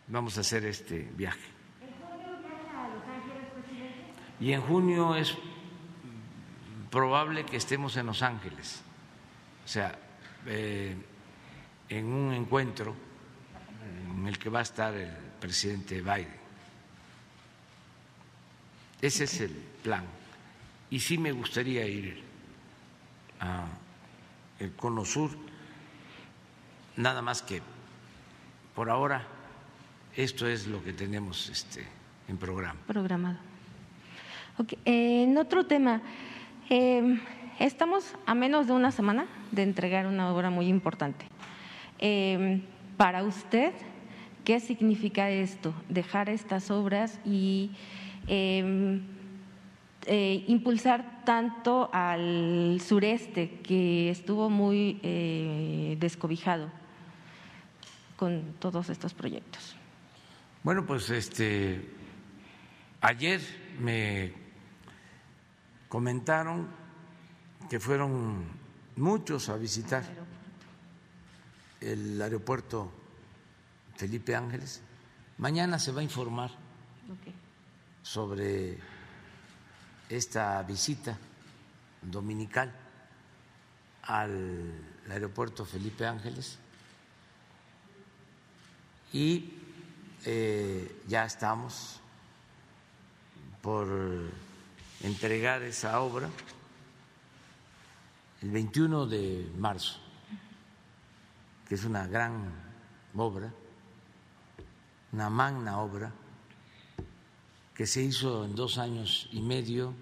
Vamos a hacer este viaje. Y en junio es probable que estemos en Los Ángeles, o sea, eh, en un encuentro en el que va a estar el presidente Biden. Ese es el plan. Y sí me gustaría ir a el Cono Sur, nada más que por ahora esto es lo que tenemos este, en programa. Programado. En otro tema, em, estamos a menos de una semana de entregar una obra muy importante. Em, para usted, ¿qué significa esto? Dejar estas obras y em, eh, impulsar tanto al sureste, que estuvo muy eh, descobijado con todos estos proyectos. Bueno, pues este ayer me comentaron que fueron muchos a visitar el aeropuerto Felipe Ángeles. Mañana se va a informar sobre esta visita dominical al aeropuerto Felipe Ángeles y eh, ya estamos por entregar esa obra el 21 de marzo, que es una gran obra, una magna obra, que se hizo en dos años y medio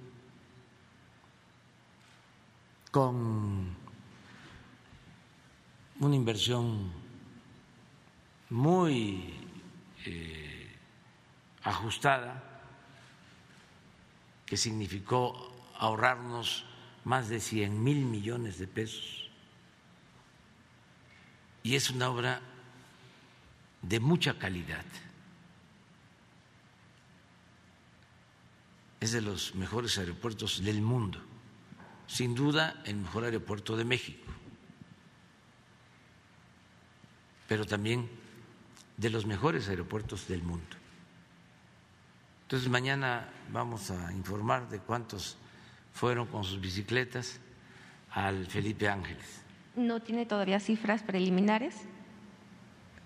con una inversión muy eh, ajustada que significó ahorrarnos más de 100 mil millones de pesos. Y es una obra de mucha calidad. Es de los mejores aeropuertos del mundo, sin duda el mejor aeropuerto de México, pero también de los mejores aeropuertos del mundo. Entonces mañana vamos a informar de cuántos fueron con sus bicicletas al Felipe Ángeles. ¿No tiene todavía cifras preliminares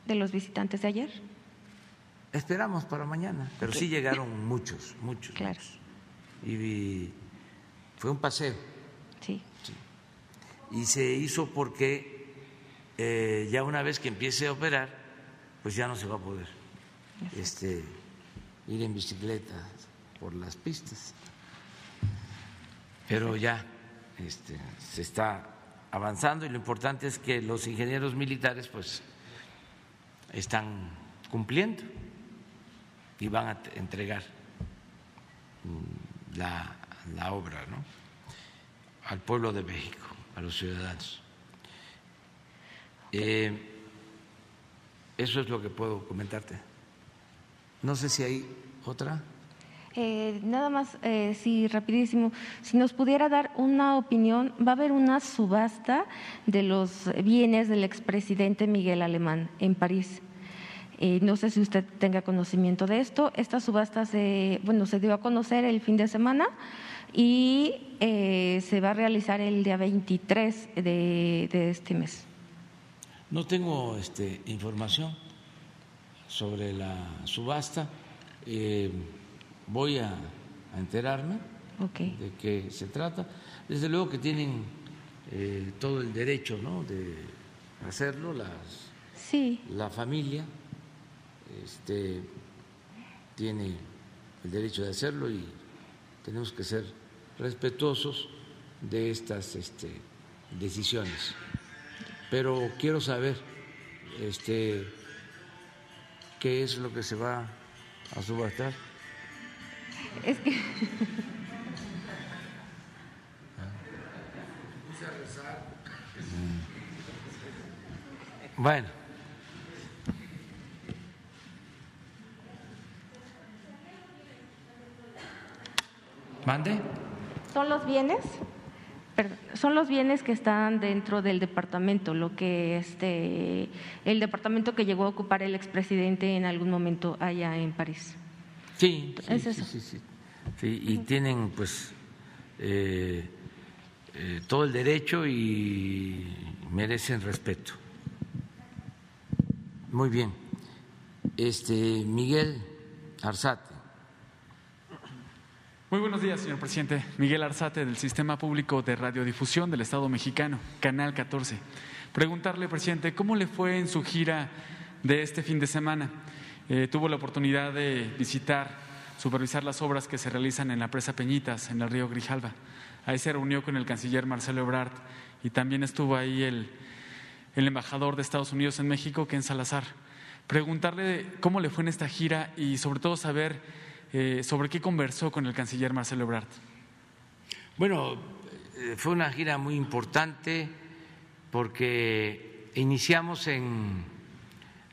de los visitantes de ayer? Esperamos para mañana, pero sí llegaron muchos, muchos. Claro. Y fue un paseo. Sí. Y se hizo porque eh, ya una vez que empiece a operar, pues ya no se va a poder este, ir en bicicleta por las pistas. Pero ya este, se está avanzando y lo importante es que los ingenieros militares pues están cumpliendo y van a entregar mm, la, la obra ¿no? al pueblo de México, a los ciudadanos. Eh, eso es lo que puedo comentarte. No sé si hay otra. Eh, nada más, eh, sí, rapidísimo. Si nos pudiera dar una opinión, va a haber una subasta de los bienes del expresidente Miguel Alemán en París. Eh, no sé si usted tenga conocimiento de esto. Esta subasta se, bueno, se dio a conocer el fin de semana y se va a realizar el día 23 de, de este mes. No tengo este, información sobre la subasta. Eh, voy a, enterarme de qué se trata. Desde luego que tienen eh, todo el derecho ¿no? de hacerlo, las, sí. la familia este, tiene el derecho de hacerlo y tenemos que ser respetuosos de estas este, decisiones. Pero quiero saber este, qué es lo que se va a subastar. Es que. Bueno. ¿Mande? ¿Son los bienes? Son los bienes que están dentro del departamento, lo que este el departamento que llegó a ocupar el expresidente en algún momento allá en París. Sí, sí, sí, sí, sí, y tienen pues eh, eh, todo el derecho y merecen respeto. Muy bien. Este Miguel Arzate. Muy buenos días, señor presidente. Miguel Arzate, del Sistema Público de Radiodifusión del Estado Mexicano, Canal 14. Preguntarle, presidente, ¿cómo le fue en su gira de este fin de semana? Eh, tuvo la oportunidad de visitar, supervisar las obras que se realizan en la presa Peñitas, en el río Grijalva. Ahí se reunió con el canciller Marcelo Ebrard y también estuvo ahí el, el embajador de Estados Unidos en México, Ken Salazar. Preguntarle cómo le fue en esta gira y sobre todo saber eh, ¿Sobre qué conversó con el canciller Marcelo Ebrard? Bueno, eh, fue una gira muy importante porque iniciamos en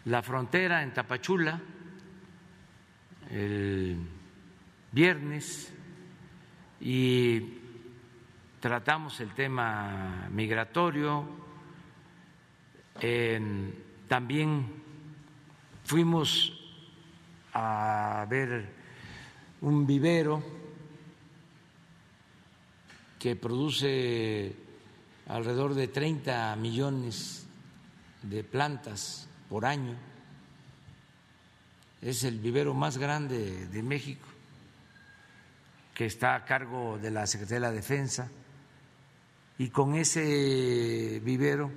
la frontera, en Tapachula, el viernes y tratamos el tema migratorio. también fuimos a ver un vivero que produce alrededor de 30 millones de plantas por año. Es el vivero más grande de México, que está a cargo de la Secretaría de la Defensa. Y con ese vivero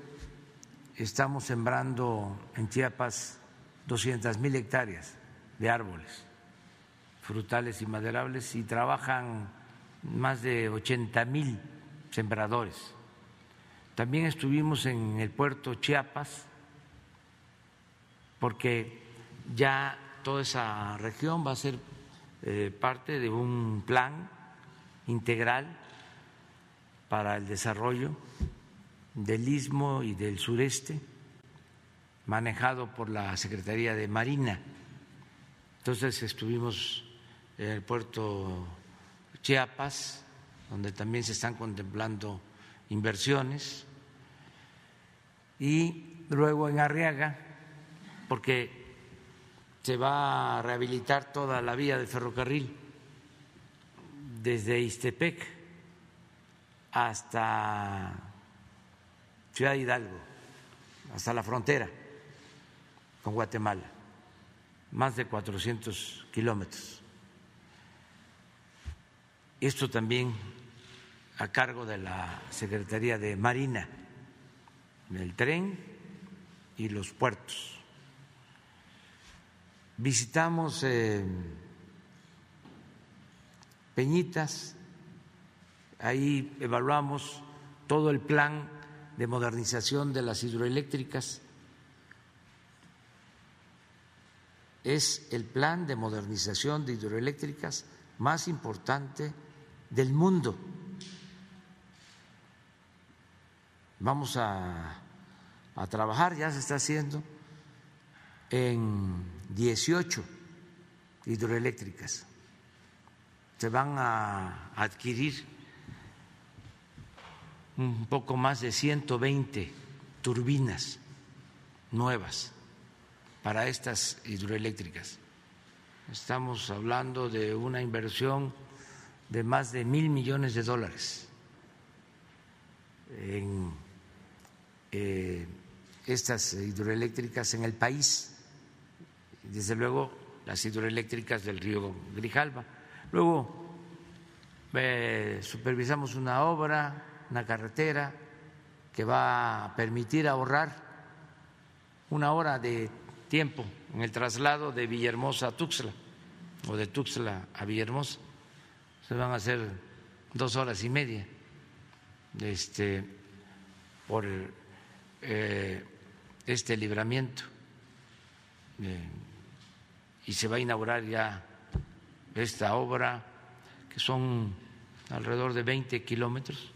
estamos sembrando en Chiapas 200 mil hectáreas de árboles frutales y maderables y trabajan más de 80 mil sembradores. También estuvimos en el puerto Chiapas porque ya toda esa región va a ser eh, parte de un plan integral para el desarrollo del istmo y del sureste, manejado por la Secretaría de Marina. Entonces estuvimos el puerto Chiapas, donde también se están contemplando inversiones, y luego en Arriaga, porque se va a rehabilitar toda la vía del ferrocarril desde Istepec hasta Ciudad Hidalgo, hasta la frontera con Guatemala, más de 400 kilómetros. Esto también a cargo de la Secretaría de Marina, el tren y los puertos. Visitamos eh, Peñitas, ahí evaluamos todo el plan de modernización de las hidroeléctricas. Es el plan de modernización de hidroeléctricas más importante del mundo. Vamos a, a trabajar, ya se está haciendo, en 18 hidroeléctricas. Se van a adquirir un poco más de 120 turbinas nuevas para estas hidroeléctricas. Estamos hablando de una inversión de más de mil millones de dólares en eh, estas hidroeléctricas en el país, desde luego las hidroeléctricas del río Grijalva. Luego eh, supervisamos una obra, una carretera que va a permitir ahorrar una hora de tiempo en el traslado de Villahermosa a Tuxtla o de Tuxtla a Villahermosa. Se van a hacer dos horas y media este, por eh, este libramiento eh, y se va a inaugurar ya esta obra que son alrededor de 20 kilómetros.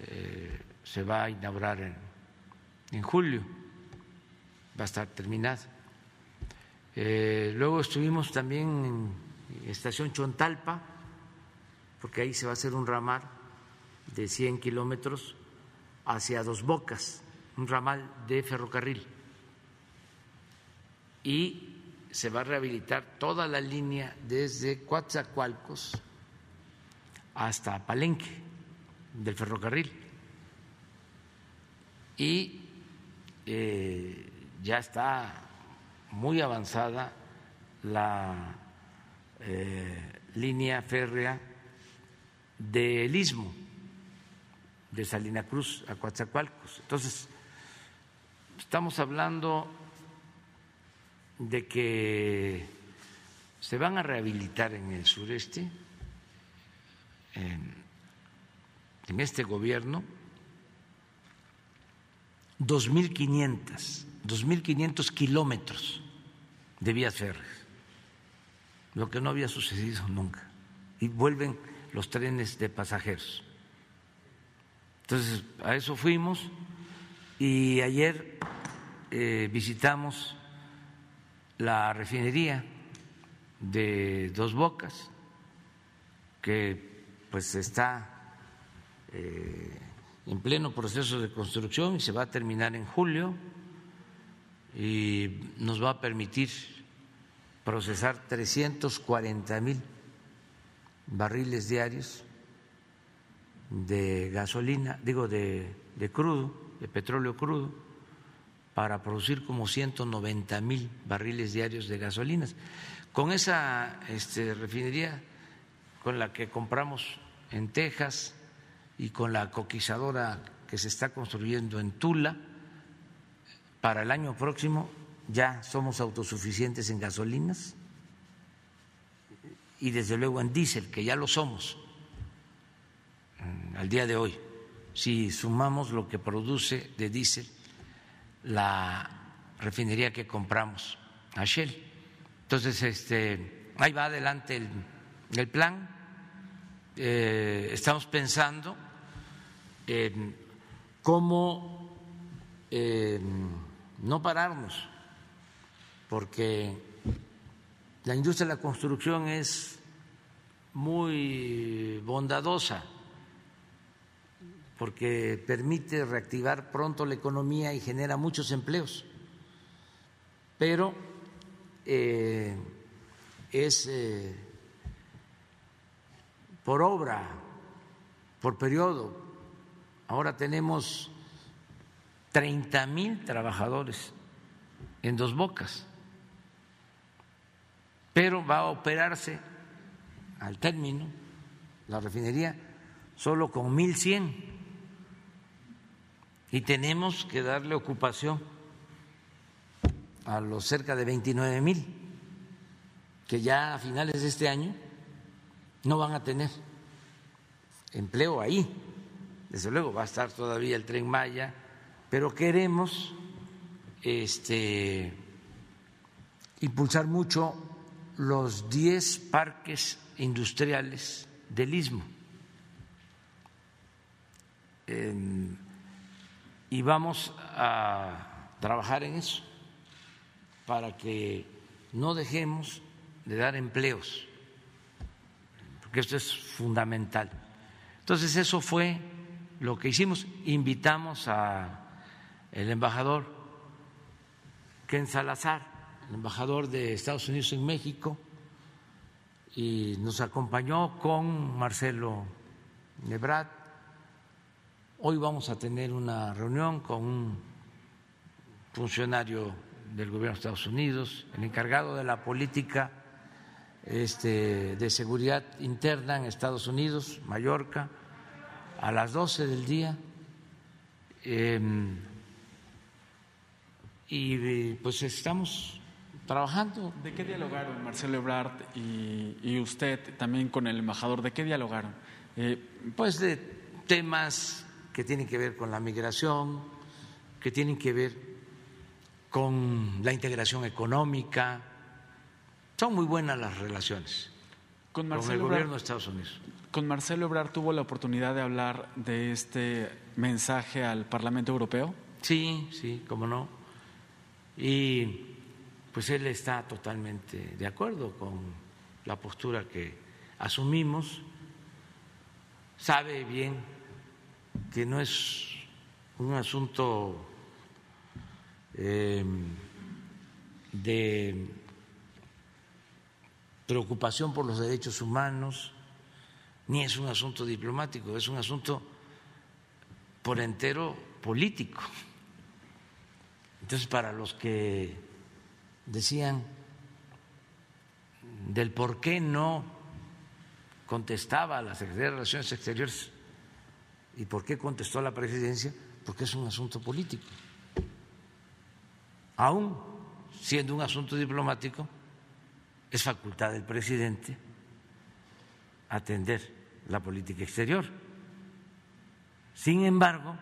Eh, se va a inaugurar en, en, julio, va a estar terminada. luego estuvimos también Estación Chontalpa, porque ahí se va a hacer un ramal de 100 kilómetros hacia Dos Bocas, un ramal de ferrocarril. Y se va a rehabilitar toda la línea desde Coatzacoalcos hasta Palenque del ferrocarril. Y eh, ya está muy avanzada la eh, línea férrea del istmo de Salina Cruz a Coatzacoalcos. Entonces, estamos hablando de que se van a rehabilitar en el sureste, en, este gobierno, 2.500, 2.500 kilómetros de vías férreas, lo que no había sucedido nunca. Y vuelven los trenes de pasajeros. Entonces, a eso fuimos y ayer eh, visitamos la refinería de Dos Bocas, que pues está eh, en pleno proceso de construcción y se va a terminar en julio y nos va a permitir procesar 340 mil barriles diarios de gasolina, digo, de, crudo, de petróleo crudo, para producir como 190 mil barriles diarios de gasolinas. Con esa este, refinería con la que compramos en Texas y con la coquizadora que se está construyendo en Tula, para el año próximo ya somos autosuficientes en gasolinas y desde luego en diésel, que ya lo somos mm, al día de hoy. Si sumamos lo que produce de diésel la refinería que compramos a Shell. Entonces, este, ahí va adelante el, plan. Eh, estamos pensando en cómo eh, no pararnos, porque la industria de la construcción es muy bondadosa porque permite reactivar pronto la economía y genera muchos empleos, pero eh, es eh, por obra, por periodo. Ahora tenemos 30 mil trabajadores en dos bocas pero va a operarse al término la refinería solo con 1.100 y tenemos que darle ocupación a los cerca de 29 mil que ya a finales de este año no van a tener empleo ahí. Desde luego va a estar todavía el tren Maya, pero queremos este, impulsar mucho los 10 parques industriales del istmo. y vamos a trabajar en eso para que no dejemos de dar empleos, porque esto es fundamental. Entonces eso fue lo que hicimos. Invitamos a el embajador Ken Salazar embajador de Estados Unidos en México, y nos acompañó con Marcelo Nebrat. Hoy vamos a tener una reunión con un funcionario del gobierno de Estados Unidos, el encargado de la política este, de seguridad interna en Estados Unidos, Mallorca, a las 12 del día. Em, y pues estamos trabajando. ¿De qué dialogaron Marcelo Ebrard y, usted también con el embajador? ¿De qué dialogaron? Eh, pues de temas que tienen que ver con la migración, que tienen que ver con la integración económica. Son muy buenas las relaciones con, el gobierno de Estados Unidos. ¿Con Marcelo Ebrard tuvo la oportunidad de hablar de este mensaje al Parlamento Europeo? Sí, sí, cómo no. Y pues él está totalmente de acuerdo con la postura que asumimos, sabe bien que no es un asunto eh, de preocupación por los derechos humanos, ni es un asunto diplomático, es un asunto por entero político. Entonces, para los que decían del por qué no contestaba la Secretaría de Relaciones Exteriores y por qué contestó la presidencia, porque es un asunto político. Aún siendo un asunto diplomático, es facultad del presidente atender la política exterior. Sin embargo,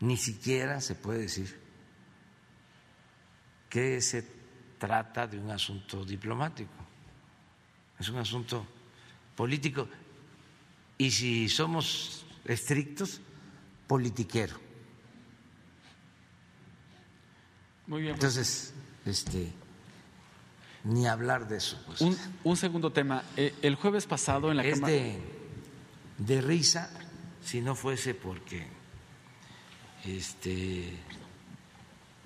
ni siquiera se puede decir que se trata de un asunto diplomático, es un asunto político y si somos estrictos, politiquero. Muy bien. Pues. Entonces, este, ni hablar de eso. Pues. Un, segundo tema. Eh, el jueves pasado en la es de, de risa si no fuese porque este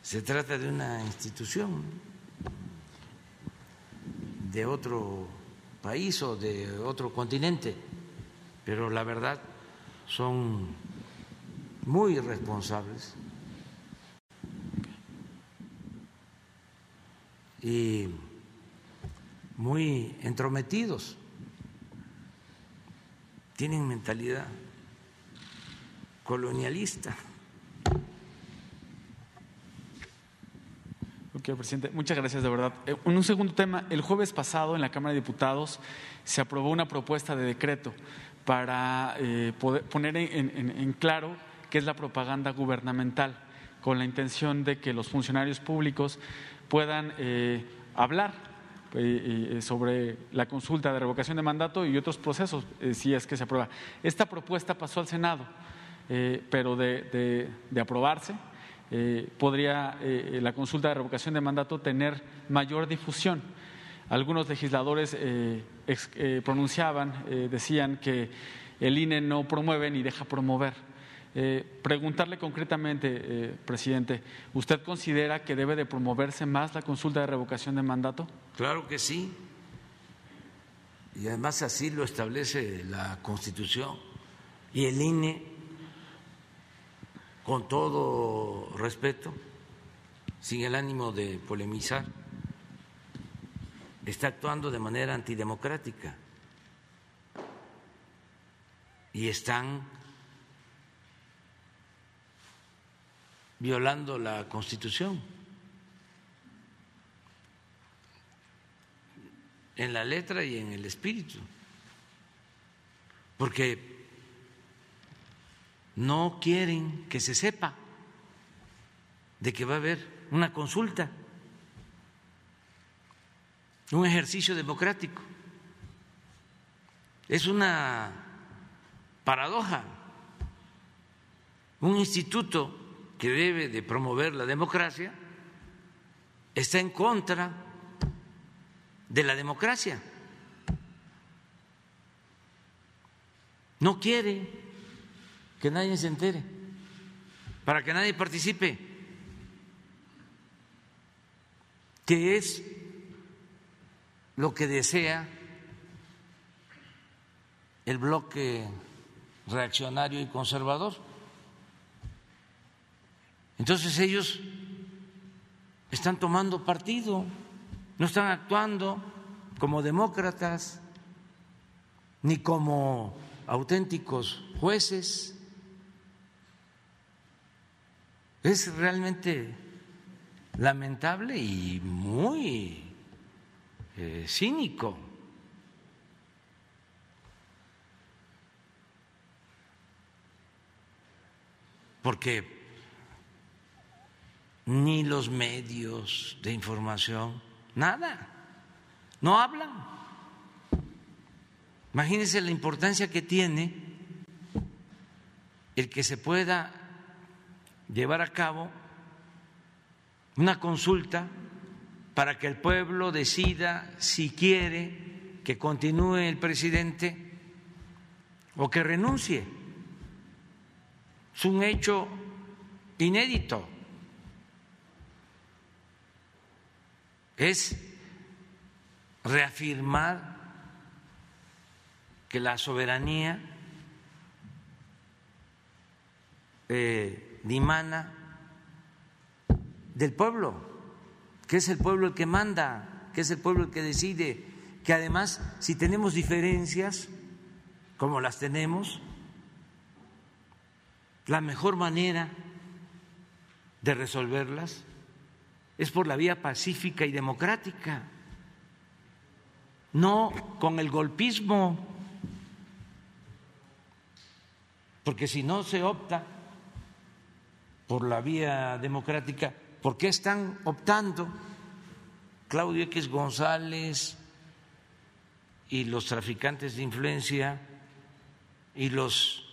se trata de una institución de otro país o de otro continente, pero la verdad son muy responsables y muy entrometidos, tienen mentalidad colonialista. Presidente. Muchas gracias, de verdad. En eh, un segundo tema, el jueves pasado en la Cámara de Diputados se aprobó una propuesta de decreto para eh, poner en, claro qué es la propaganda gubernamental, con la intención de que los funcionarios públicos puedan eh, hablar sobre la consulta de revocación de mandato y otros procesos, si es que se aprueba. Esta propuesta pasó al Senado, pero de aprobarse eh, podría eh, la consulta de revocación de mandato tener mayor difusión. Algunos legisladores eh, pronunciaban, decían que el INE no promueve ni deja promover. preguntarle concretamente, presidente, ¿usted considera que debe de promoverse más la consulta de revocación de mandato? Claro que sí. Y además así lo establece la Constitución. Y el INE con todo respeto, sin el ánimo de polemizar, está actuando de manera antidemocrática y están violando la Constitución. en la letra y en el espíritu, porque no quieren que se sepa de que va a haber una consulta, un ejercicio democrático. Es una paradoja. Un instituto que debe de promover la democracia está en contra de la democracia. No quiere que nadie se entere, para que nadie participe, que es lo que desea el bloque reaccionario y conservador. Entonces ellos están tomando partido, no están actuando como demócratas ni como auténticos jueces. Es realmente lamentable y muy eh, cínico. Porque ni los medios de información, nada, no hablan. Imagínense la importancia que tiene el que se pueda llevar a cabo una consulta para que el pueblo decida si quiere que continúe el presidente o que renuncie. Es un hecho inédito. Es reafirmar que la soberanía eh, dimana del pueblo, que es el pueblo el que manda, que es el pueblo el que decide, que además si tenemos diferencias, como las tenemos, la mejor manera de resolverlas es por la vía pacífica y democrática, no con el golpismo, porque si no se opta por la vía democrática, ¿Por qué están optando Claudio X González y los traficantes de influencia y los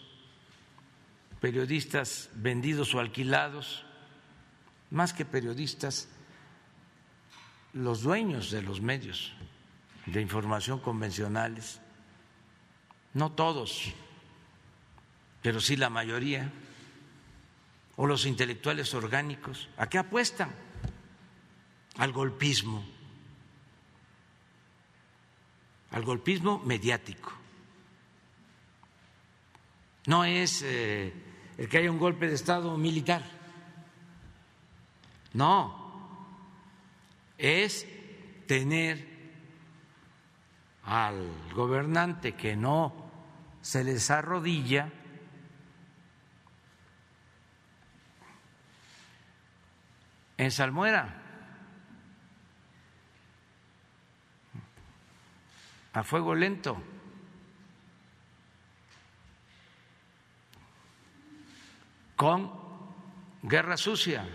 periodistas vendidos o alquilados, más que periodistas, los dueños de los medios de información convencionales, no todos, pero sí la mayoría, o los intelectuales orgánicos, ¿a qué apuestan? Al golpismo, al golpismo mediático. No es eh, el que haya un golpe de Estado militar, no, es tener al gobernante que no se les arrodilla en Salmuera, a fuego lento. con guerra sucia,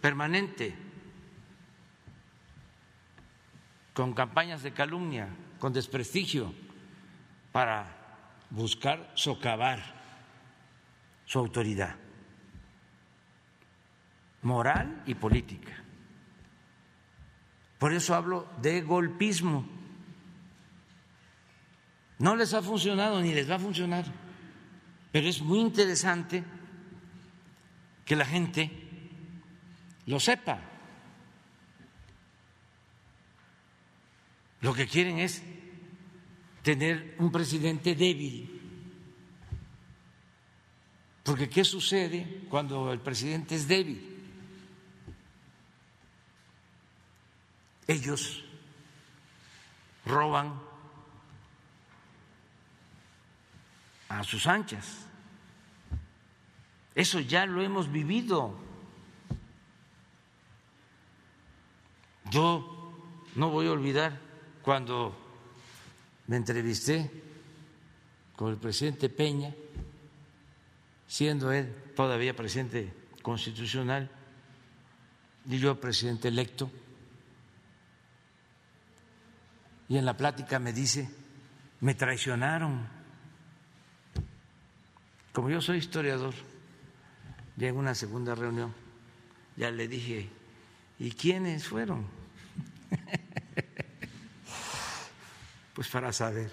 permanente, con campañas de calumnia, con desprestigio, para buscar socavar su autoridad moral y política. Por eso hablo de golpismo. No les ha funcionado ni les va a funcionar, pero es muy interesante que la gente lo sepa. Lo que quieren es tener un presidente débil. Porque ¿qué sucede cuando el presidente es débil? Ellos roban a sus anchas. Eso ya lo hemos vivido. Yo no voy a olvidar cuando me entrevisté con el presidente Peña, siendo él todavía presidente constitucional y yo presidente electo. Y en la plática me dice, me traicionaron. Como yo soy historiador, ya en una segunda reunión, ya le dije, ¿y quiénes fueron? pues para saber.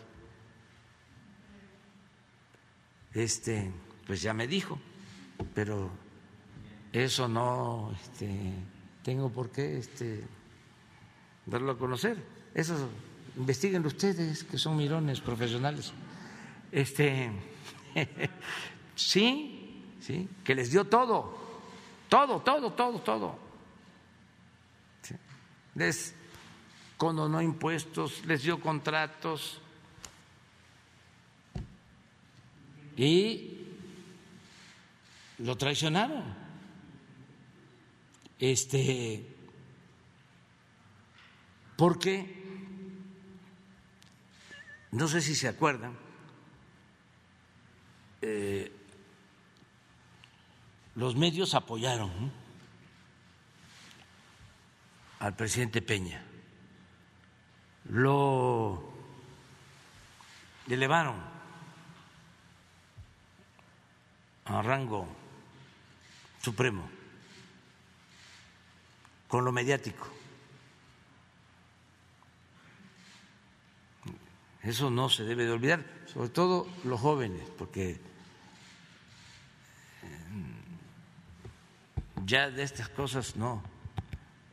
Este, pues ya me dijo, pero eso no este, tengo por qué este, darlo a conocer. Eso investiguen ustedes, que son mirones profesionales. Este, sí, sí, que les dio todo, todo, todo, todo, todo. les condonó impuestos, les dio contratos y lo traicionaron. Este, porque no sé si se acuerdan, eh, los medios apoyaron al presidente Peña, lo elevaron a rango supremo con lo mediático. Eso no se debe de olvidar, sobre todo los jóvenes, porque eh, ya de estas cosas no,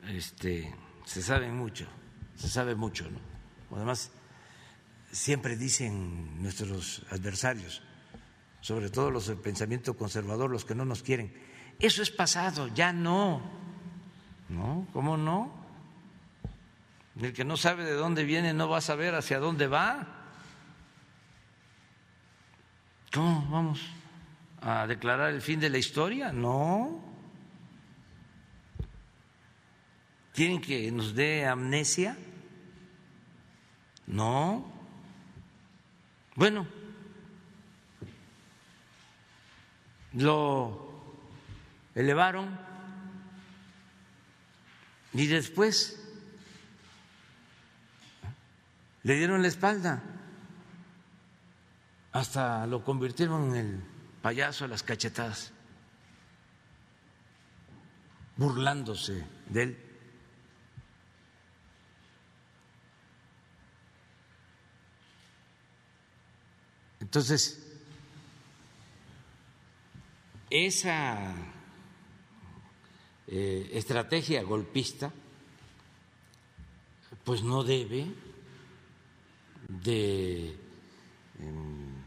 este, se sabe mucho, se sabe mucho, ¿no? Además, siempre dicen nuestros adversarios, sobre todo los del pensamiento conservador, los que no nos quieren, eso es pasado, ya no, ¿no? ¿Cómo no? El que no sabe de dónde viene no va a saber hacia dónde va. ¿Cómo vamos a declarar el fin de la historia? No. ¿Quieren que nos dé amnesia? No. Bueno, lo elevaron y después le dieron la espalda, hasta lo convirtieron en el payaso de las cachetadas, burlándose de él. Entonces, esa eh, estrategia golpista, pues no debe de em,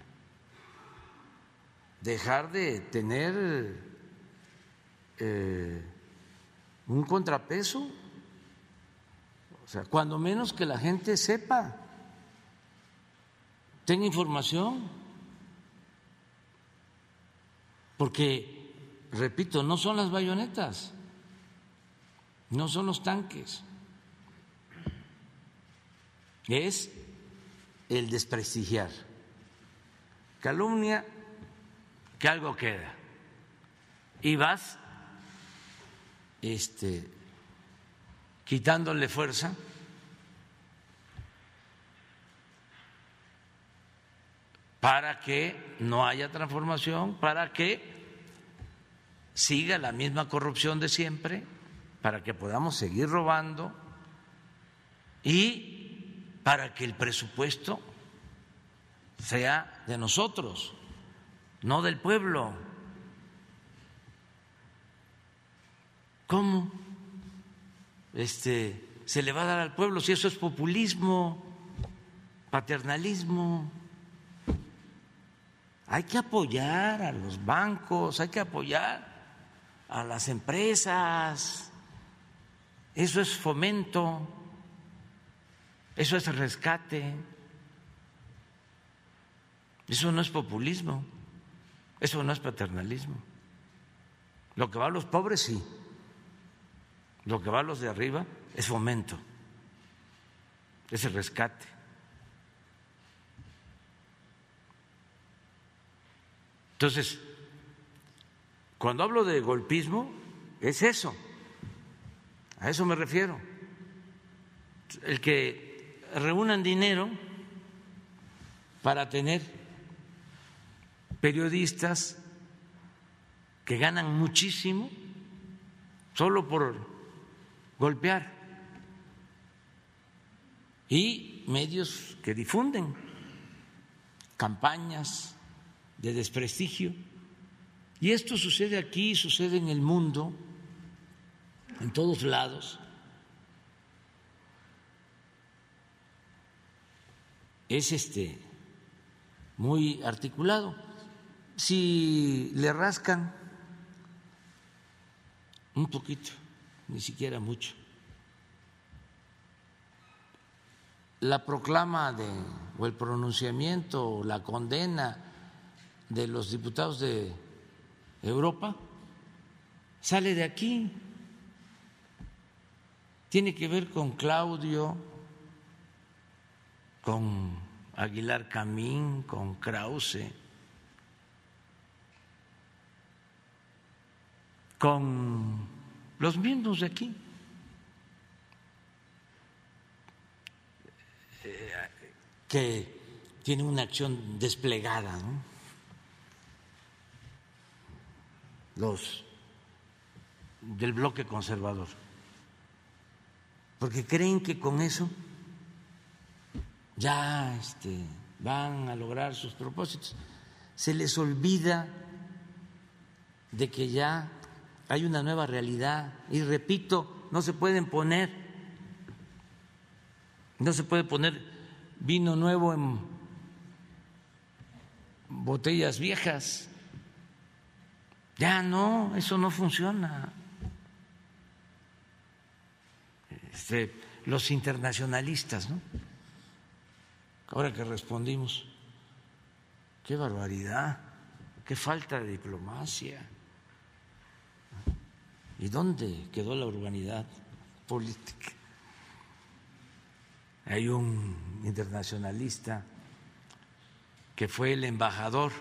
dejar de tener eh, un contrapeso, o sea, cuando menos que la gente sepa, tenga información, porque, repito, no son las bayonetas, no son los tanques, es el desprestigiar. Calumnia, que algo queda. Y vas este, quitándole fuerza para que no haya transformación, para que siga la misma corrupción de siempre, para que podamos seguir robando y para que el presupuesto sea de nosotros, no del pueblo. ¿Cómo este, se le va a dar al pueblo si eso es populismo, paternalismo? Hay que apoyar a los bancos, hay que apoyar a las empresas, eso es fomento. Eso es rescate. Eso no es populismo. Eso no es paternalismo. Lo que va a los pobres, sí. Lo que va a los de arriba es fomento. Es el rescate. Entonces, cuando hablo de golpismo, es eso. A eso me refiero. El que reúnan dinero para tener periodistas que ganan muchísimo solo por golpear y medios que difunden campañas de desprestigio. Y esto sucede aquí, sucede en el mundo, en todos lados. Es este muy articulado. Si le rascan un poquito, ni siquiera mucho, la proclama de, o el pronunciamiento o la condena de los diputados de Europa sale de aquí. Tiene que ver con Claudio, con Aguilar Camín, con Krause, con los miembros de aquí. que tiene una acción desplegada, los del bloque conservador, porque creen que con eso ya este, van a lograr sus propósitos. Se les olvida de que ya hay una nueva realidad y repito, no se pueden poner, no se puede poner vino nuevo en botellas viejas. Ya no, eso no funciona. Este, los internacionalistas, ¿no? Ahora que respondimos, qué barbaridad, qué falta de diplomacia. ¿Y dónde quedó la urbanidad política? Hay un internacionalista que fue el embajador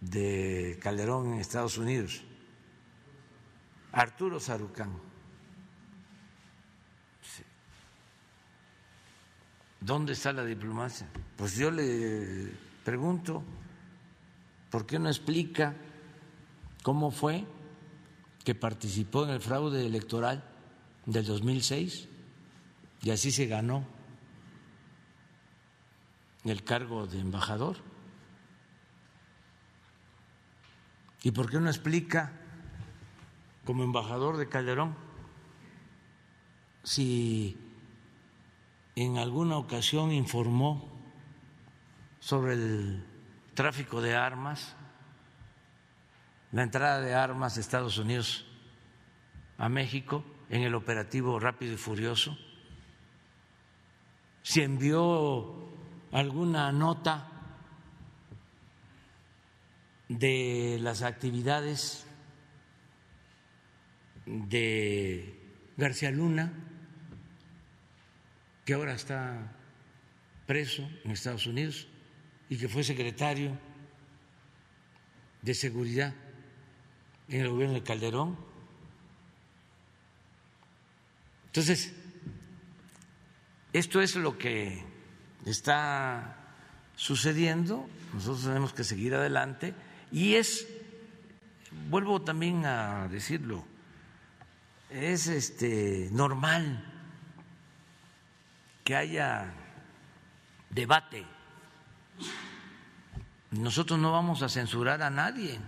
de Calderón en Estados Unidos, Arturo Sarucán. ¿Dónde está la diplomacia? Pues yo le pregunto, ¿por qué no explica cómo fue que participó en el fraude electoral del 2006? y así se ganó el cargo de embajador. ¿Y por qué no explica como embajador de Calderón si en alguna ocasión informó sobre el tráfico de armas, la entrada de armas de Estados Unidos a México en el operativo rápido y furioso? si envió alguna nota de las actividades de García Luna, que ahora está preso en Estados Unidos y que fue secretario de Seguridad en el gobierno de Calderón. Entonces, esto es lo que está sucediendo, nosotros tenemos que seguir adelante y es, vuelvo también a decirlo, es este normal que haya debate. Nosotros no vamos a censurar a nadie.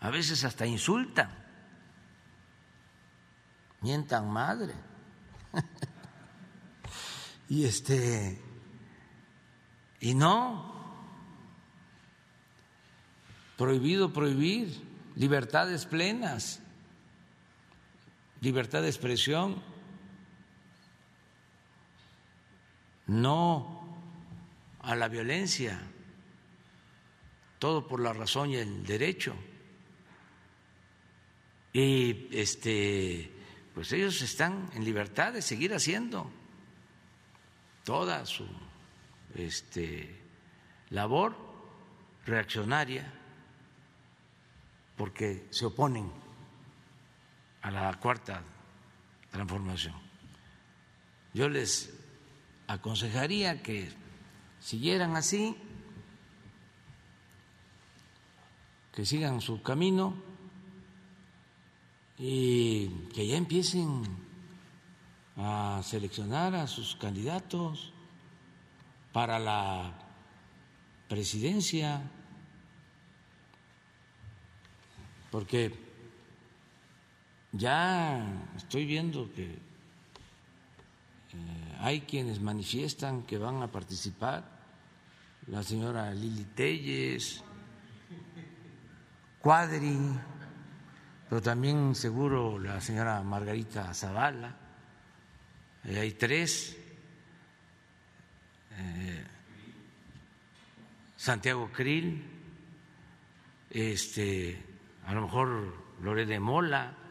A veces hasta insultan mientan madre. y este, y no, prohibido prohibir, libertades plenas, libertad de expresión, no a la violencia, todo por la razón y el derecho. Y este pues ellos están en libertad de seguir haciendo toda su este, labor reaccionaria porque se oponen a la cuarta transformación. Yo les aconsejaría que siguieran así, que sigan su camino y que ya empiecen a seleccionar a sus candidatos para la presidencia, porque ya estoy viendo que eh, hay quienes manifiestan que van a participar, la señora Lili Telles, Cuadri, pero también seguro la señora Margarita Zavala, eh, hay tres, eh, Santiago Krill, este, a lo mejor Lore de Mola,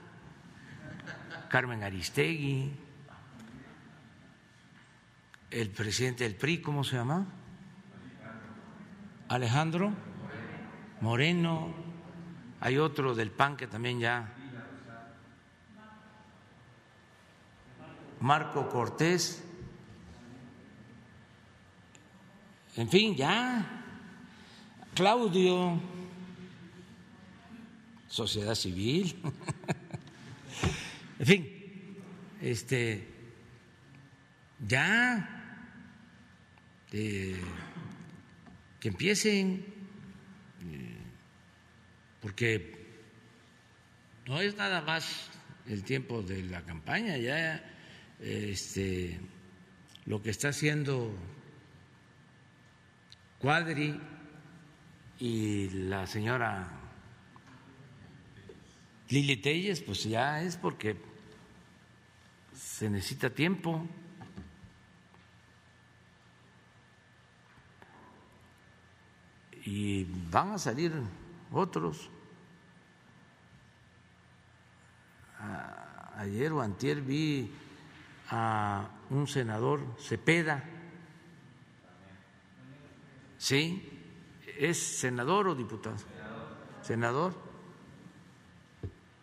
Carmen Aristegui, el presidente del PRI, ¿cómo se llama? Alejandro Moreno, hay otro del PAN que también ya. Marco Cortés. En fin, ya. Claudio, sociedad civil. en fin, este ya eh, que empiecen porque no es nada más el tiempo de la campaña, ya este, lo que está haciendo Cuadri y la señora Lili Telles, pues ya es porque se necesita tiempo. Y van a salir otros. Ayer o antier vi a un senador Cepeda. ¿Sí? ¿Es senador o diputado? Senador.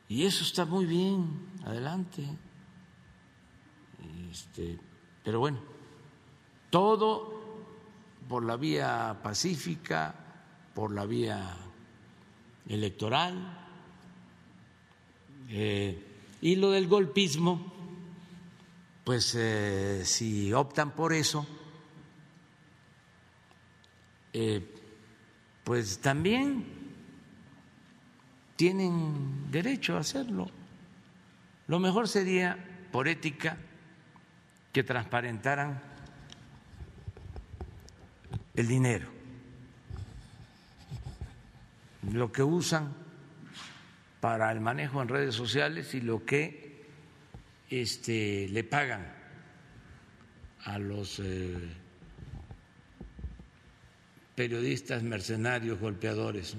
Y eso está muy bien, adelante. Este, pero bueno, todo por la vía pacífica, por la vía electoral. Eh, y lo del golpismo, pues eh, si optan por eso, eh, pues también tienen derecho a hacerlo. Lo mejor sería, por ética, que transparentaran el dinero lo que usan para el manejo en redes sociales y lo que este, le pagan a los eh, periodistas mercenarios, golpeadores.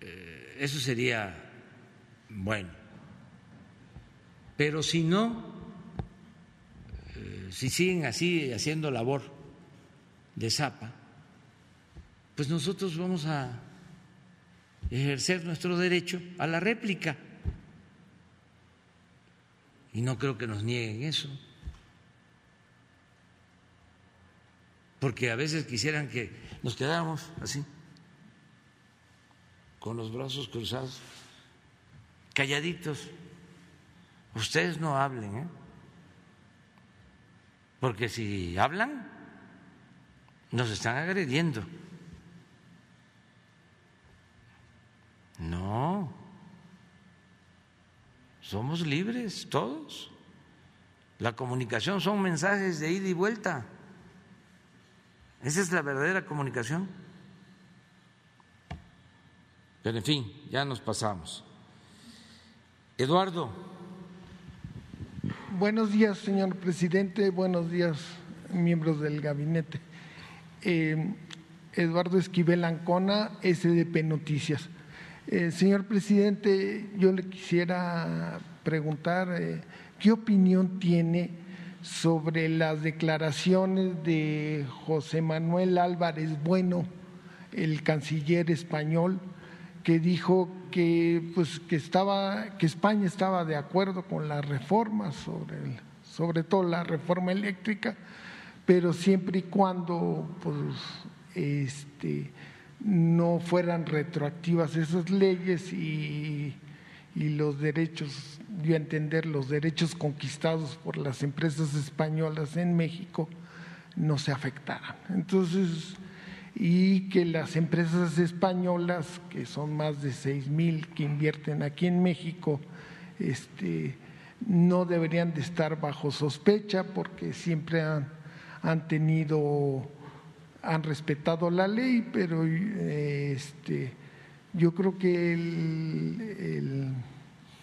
Eh, eso sería bueno. Pero si no, si siguen así haciendo labor de zapa, pues nosotros vamos a ejercer nuestro derecho a la réplica. Y no creo que nos nieguen eso. Porque a veces quisieran que nos quedáramos así, con los brazos cruzados, calladitos. Ustedes no hablen, ¿eh? Porque si hablan, nos están agrediendo. No, somos libres todos. La comunicación son mensajes de ida y vuelta. Esa es la verdadera comunicación. Pero en fin, ya nos pasamos. Eduardo. Buenos días, señor presidente. Buenos días, miembros del gabinete. Eh, Eduardo Esquivel Ancona, SDP Noticias. Eh, señor presidente, yo le quisiera preguntar eh, qué opinión tiene sobre las declaraciones de José Manuel Álvarez Bueno, el canciller español, que dijo que, pues, que, estaba, que España estaba de acuerdo con las reformas, sobre, sobre todo la reforma eléctrica, pero siempre y cuando pues, este, no fueran retroactivas esas leyes y, los derechos, yo entender, los derechos conquistados por las empresas españolas en México no se afectaran. Entonces, y que las empresas españolas, que son más de seis mil que invierten aquí en México, este, no deberían de estar bajo sospecha porque siempre han, han tenido han respetado la ley, pero este, Yo creo que el,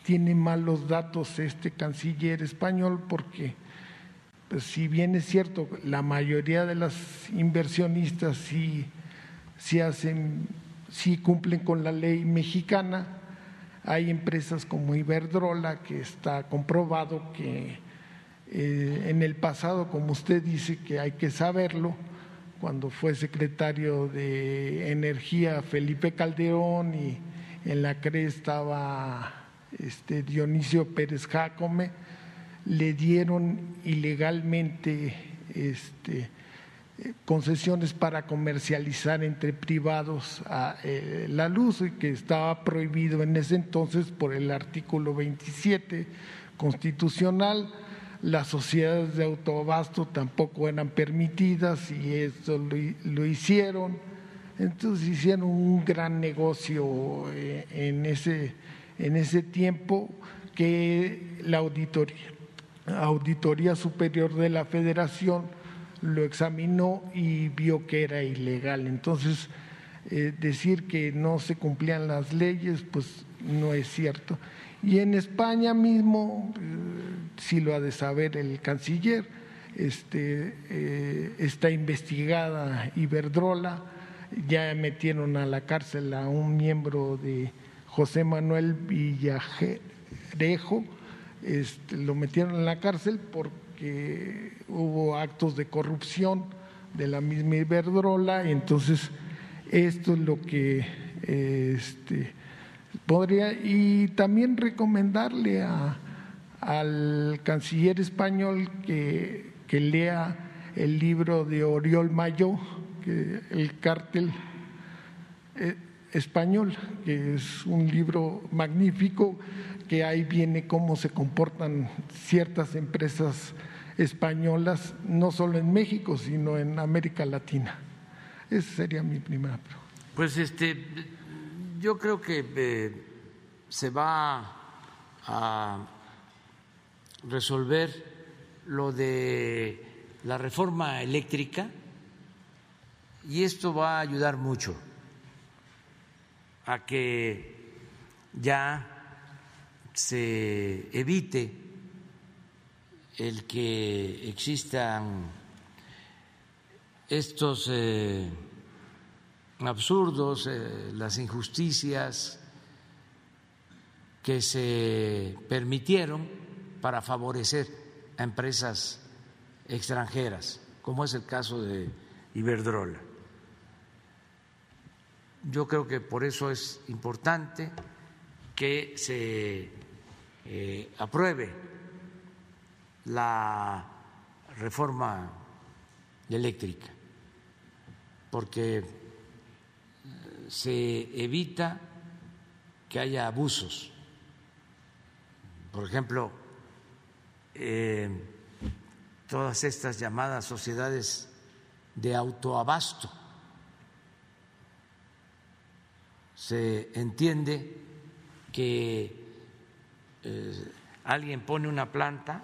tiene malos datos este canciller español porque, pues, si bien es cierto, la mayoría de las inversionistas sí, sí hacen, sí cumplen con la ley mexicana, hay empresas como Iberdrola que está comprobado que eh, en el pasado, como usted dice, que hay que saberlo, cuando fue secretario de Energía Felipe Calderón y en la CRE estaba este, Dionisio Pérez Jácome, le dieron ilegalmente este, concesiones para comercializar entre privados eh, la luz, que estaba prohibido en ese entonces por el artículo 27 constitucional las sociedades de autoabasto tampoco eran permitidas y eso lo, hicieron. Entonces hicieron un gran negocio eh, en ese, en ese tiempo que la auditoría, auditoría Superior de la Federación lo examinó y vio que era ilegal. Entonces, eh, decir que no se cumplían las leyes, pues no es cierto. Y en España mismo, eh, si lo ha de saber el canciller, este, eh, está investigada Iberdrola, ya metieron a la cárcel a un miembro de José Manuel Villajerejo, este, lo metieron en la cárcel porque hubo actos de corrupción de la misma Iberdrola, y entonces esto es lo que este, Podría, y también recomendarle al canciller español que, lea el libro de Oriol Mayo, El cártel eh, español, que es un libro magnífico, que ahí viene cómo se comportan ciertas empresas españolas, no solo en México, sino en América Latina. Esa sería mi primera pregunta. Pues este yo creo que eh, se va a resolver lo de la reforma eléctrica y esto va a ayudar mucho a que ya se evite el que existan estos eh, absurdos, eh, las injusticias que se permitieron para favorecer a empresas extranjeras, como es el caso de Iberdrola. Yo creo que por eso es importante que se eh, apruebe la reforma eléctrica, porque se evita que haya abusos. Por ejemplo, eh, todas estas llamadas sociedades de autoabasto. Se entiende que alguien pone una planta,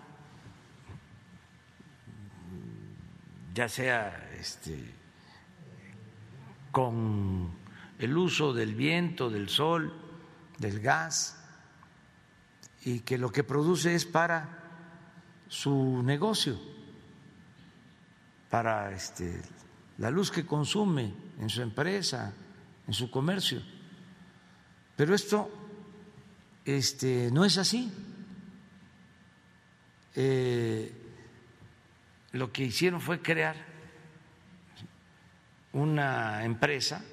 ya sea este, con el uso del viento, del sol, del gas, y que lo que produce es para su negocio, para este, la luz que consume en su empresa, en su comercio. Pero esto este, no es así. Eh, lo que hicieron fue crear una empresa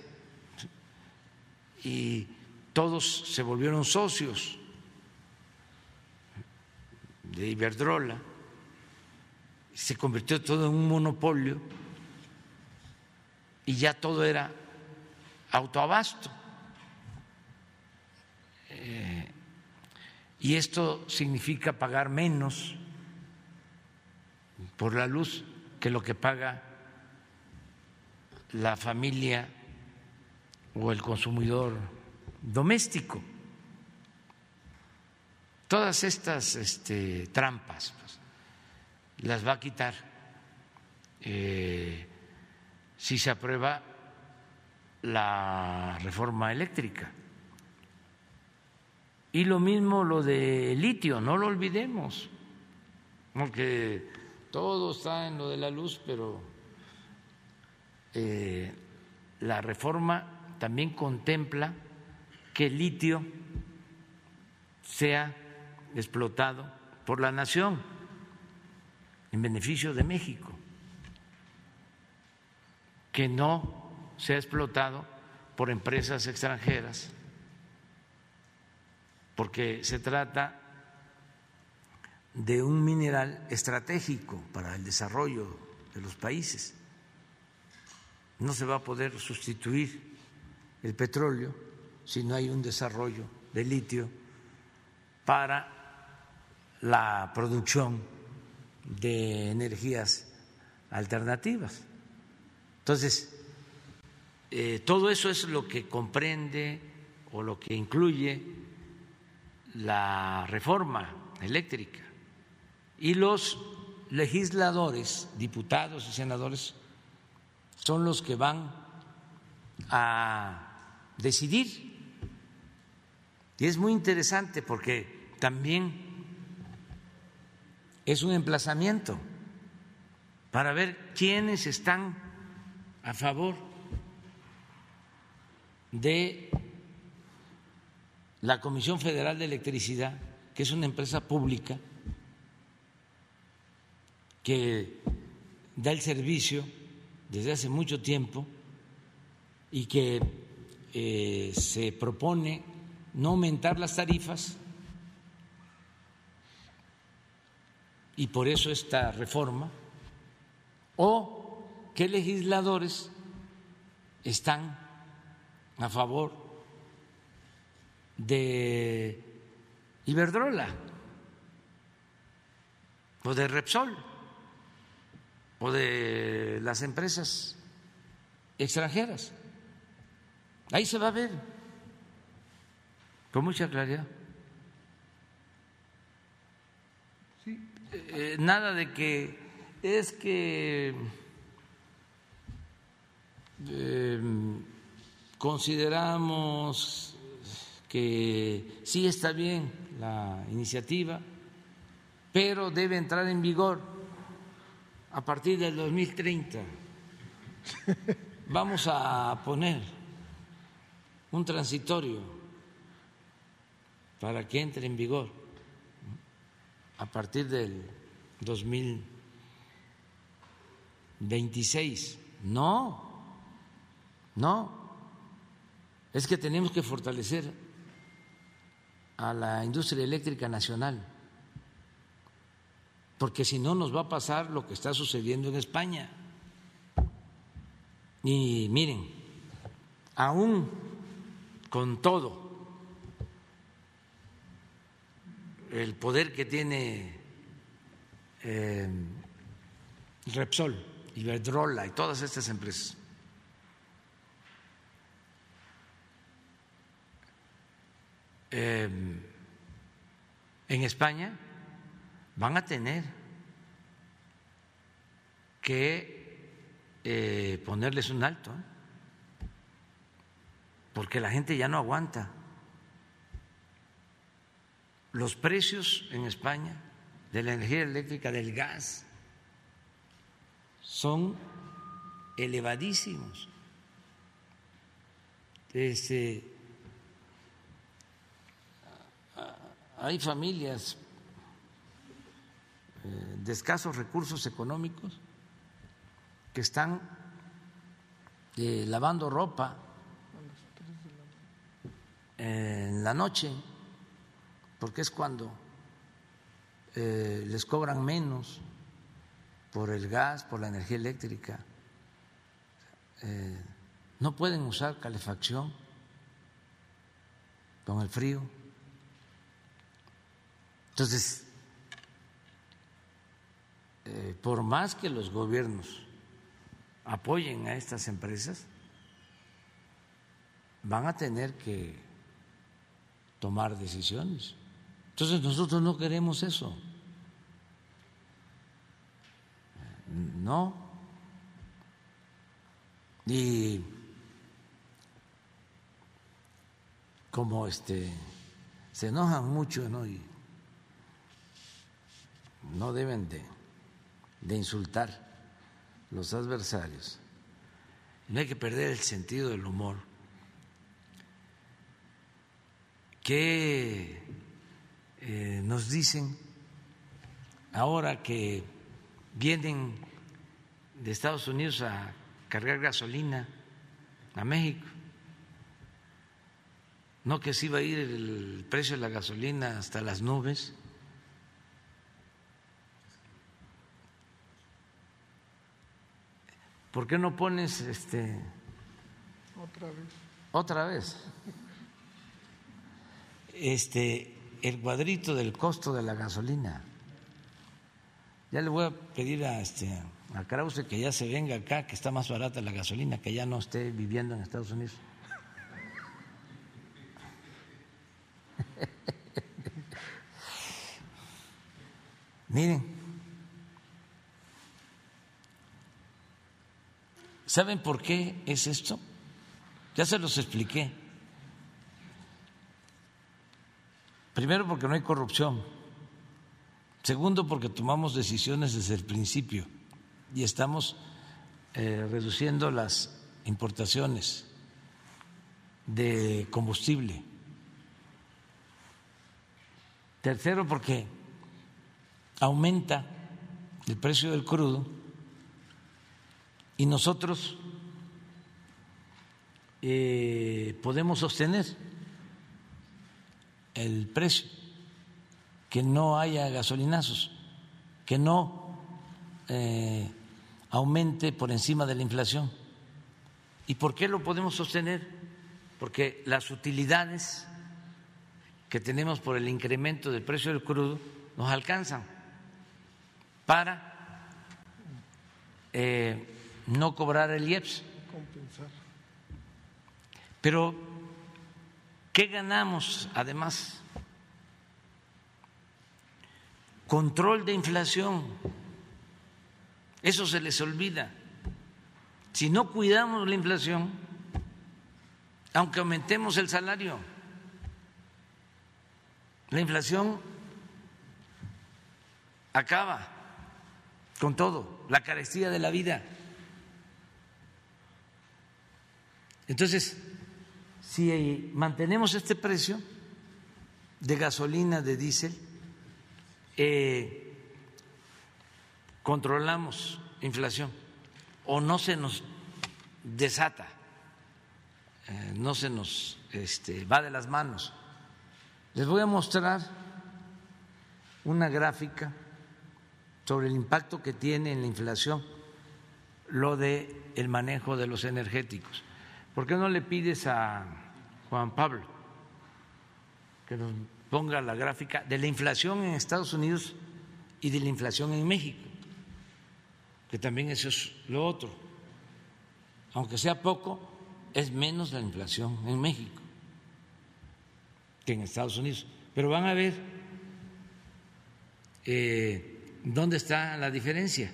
y todos se volvieron socios de Iberdrola, se convirtió todo en un monopolio y ya todo era autoabasto. Eh, y esto significa pagar menos por la luz que lo que paga la familia o el consumidor doméstico. Todas estas este, trampas pues, las va a quitar eh, si se aprueba la reforma eléctrica. Y lo mismo lo de litio, no lo olvidemos, porque todo está en lo de la luz, pero eh, la reforma también contempla que el litio sea explotado por la nación en beneficio de México, que no sea explotado por empresas extranjeras, porque se trata de un mineral estratégico para el desarrollo de los países. No se va a poder sustituir el petróleo si no hay un desarrollo de litio para la producción de energías alternativas. Entonces, eh, todo eso es lo que comprende o lo que incluye la reforma eléctrica. Y los legisladores, diputados y senadores, son los que van a decidir. Y es muy interesante porque también es un emplazamiento para ver quiénes están a favor de la Comisión Federal de Electricidad, que es una empresa pública que da el servicio desde hace mucho tiempo y que eh, se propone no aumentar las tarifas y por eso esta reforma, o qué legisladores están a favor de Iberdrola o de Repsol o de las empresas extranjeras. Ahí se va a ver con mucha claridad. Eh, nada de que es que em, consideramos que sí está bien la iniciativa, pero debe entrar en vigor a partir del 2030. Vamos a poner un transitorio para que entre en vigor a partir del 2026. No, no, es que tenemos que fortalecer a la industria eléctrica nacional, porque si no nos va a pasar lo que está sucediendo en España. Y miren, aún con todo el poder que tiene eh, Repsol, Iberdrola y todas estas empresas, Em, en España van a tener que eh, ponerles un alto, ¿eh? porque la gente ya no aguanta. Los precios en España de la energía eléctrica, del gas, son elevadísimos. Este, hay familias eh, de escasos recursos económicos que están eh, lavando ropa en la noche, porque es cuando eh, les cobran menos por el gas, por la energía eléctrica. no pueden usar calefacción con el frío. Entonces, eh, por más que los gobiernos apoyen a estas empresas, van a tener que tomar decisiones. Entonces nosotros no queremos eso. No. Y como este se enojan mucho ¿no? y no deben de, de insultar los adversarios. No hay que perder el sentido del humor. ¿Qué eh, nos dicen ahora que vienen de Estados Unidos a cargar gasolina a México? No que se iba a ir el precio de la gasolina hasta las nubes. ¿Por qué no pones este Otra vez. otra vez este el cuadrito del costo de la gasolina? Ya le voy a pedir a este a Krause que ya se venga acá, que está más barata la gasolina, que ya no esté viviendo en Estados Unidos. Miren, ¿saben por qué es esto? Ya se los expliqué. Primero porque no hay corrupción. Segundo porque tomamos decisiones desde el principio y estamos eh, reduciendo las importaciones de combustible. Tercero porque aumenta el precio del crudo y nosotros eh, podemos sostener el precio, que no haya gasolinazos, que no eh, aumente por encima de la inflación. ¿Y por qué lo podemos sostener? Porque las utilidades que tenemos por el incremento del precio del crudo nos alcanzan para eh, no cobrar el IEPS. Compensar. Pero, ¿qué ganamos además? Control de inflación. Eso se les olvida. Si no cuidamos la inflación, aunque aumentemos el salario, la inflación acaba con todo, la carestía de la vida. Entonces, si mantenemos este precio de gasolina, de diésel, eh, controlamos inflación o no se nos desata, eh, no se nos este, va de las manos. Les voy a mostrar una gráfica sobre el impacto que tiene en la inflación lo de manejo de los energéticos. ¿Por qué no le pides a Juan Pablo que nos ponga la gráfica de la inflación en Estados Unidos y de la inflación en México? Que también eso es lo otro. Aunque sea poco, es menos la inflación en México que en Estados Unidos. Pero van a ver eh, dónde está la diferencia.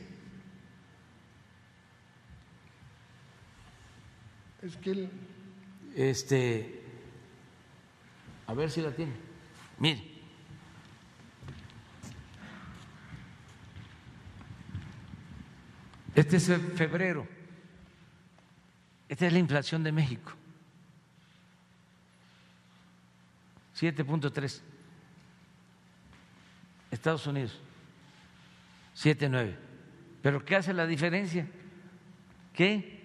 Es que el, Este, a ver si la tiene. Mire. Este es febrero. Esta es la inflación de México. 7.3. Estados Unidos, 7.9. ¿Pero qué hace la diferencia? Que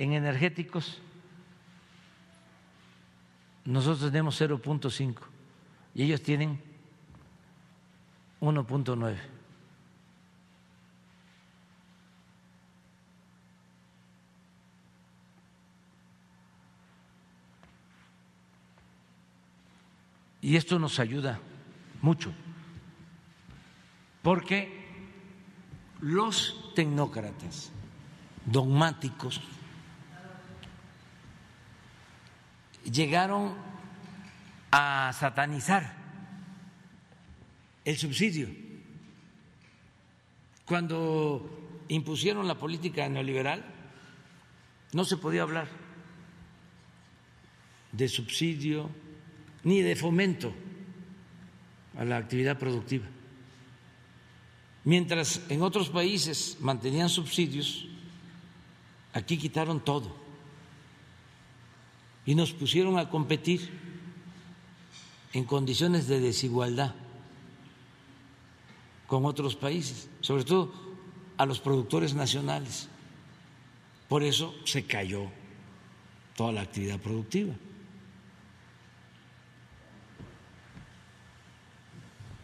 en energéticos nosotros tenemos 0.5 y ellos tienen 1.9. Y esto nos ayuda mucho, porque los tecnócratas dogmáticos llegaron a satanizar el subsidio. Cuando impusieron la política neoliberal, no se podía hablar de subsidio ni de fomento a la actividad productiva. Mientras en otros países mantenían subsidios, aquí quitaron todo y nos pusieron a competir en condiciones de desigualdad con otros países, sobre todo a los productores nacionales. Por eso se cayó toda la actividad productiva.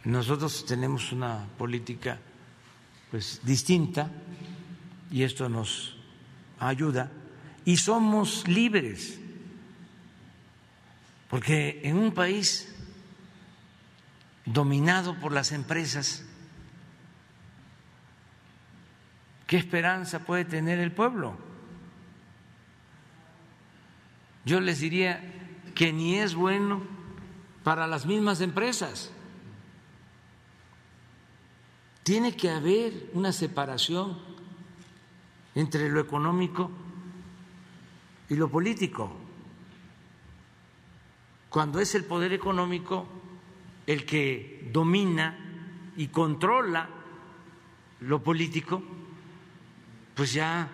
Nosotros tenemos una política pues distinta y esto nos ayuda y somos libres porque en un país dominado por las empresas ¿qué esperanza puede tener el pueblo? Yo les diría que ni es bueno para las mismas empresas tiene que haber una separación entre lo económico y lo político. Cuando es el poder económico el que domina y controla lo político, pues ya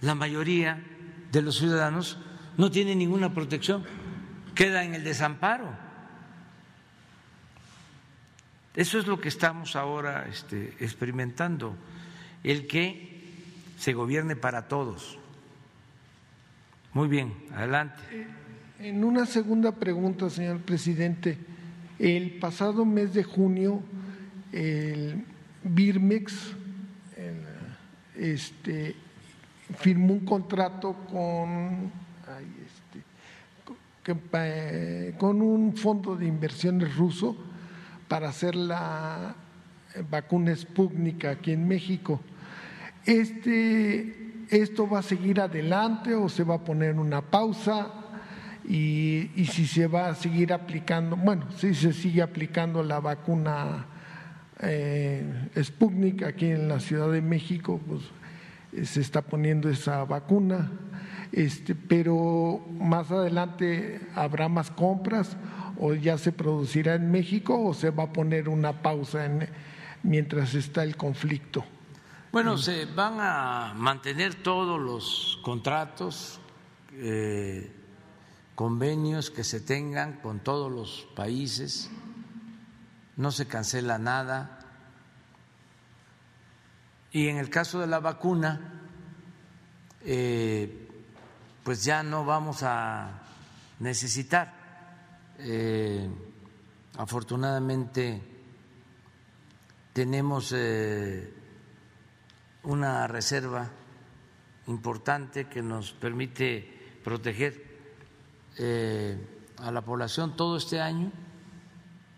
la mayoría de los ciudadanos no tiene ninguna protección, queda en el desamparo. Eso es lo que estamos ahora este, experimentando, el que se gobierne para todos. Muy bien, adelante. Eh, en una segunda pregunta, señor presidente, el pasado mes de junio, el Birmex este, firmó un contrato con, este, con un fondo de inversiones ruso para hacer la vacuna Sputnik aquí en México. Este, ¿Esto va a seguir adelante o se va a poner una pausa? Y, si se va a seguir aplicando, bueno, si se sigue aplicando la vacuna eh, Sputnik aquí en la Ciudad de México, pues eh, se está poniendo esa vacuna, este, pero más adelante habrá más compras o ya se producirá en México o se va a poner una pausa en, mientras está el conflicto? Bueno, se van a mantener todos los contratos, eh, convenios que se tengan con todos los países, no se cancela nada. Y en el caso de la vacuna, eh, pues ya no vamos a necesitar eh, afortunadamente tenemos eh, una reserva importante que nos permite proteger eh, a la población. Todo este año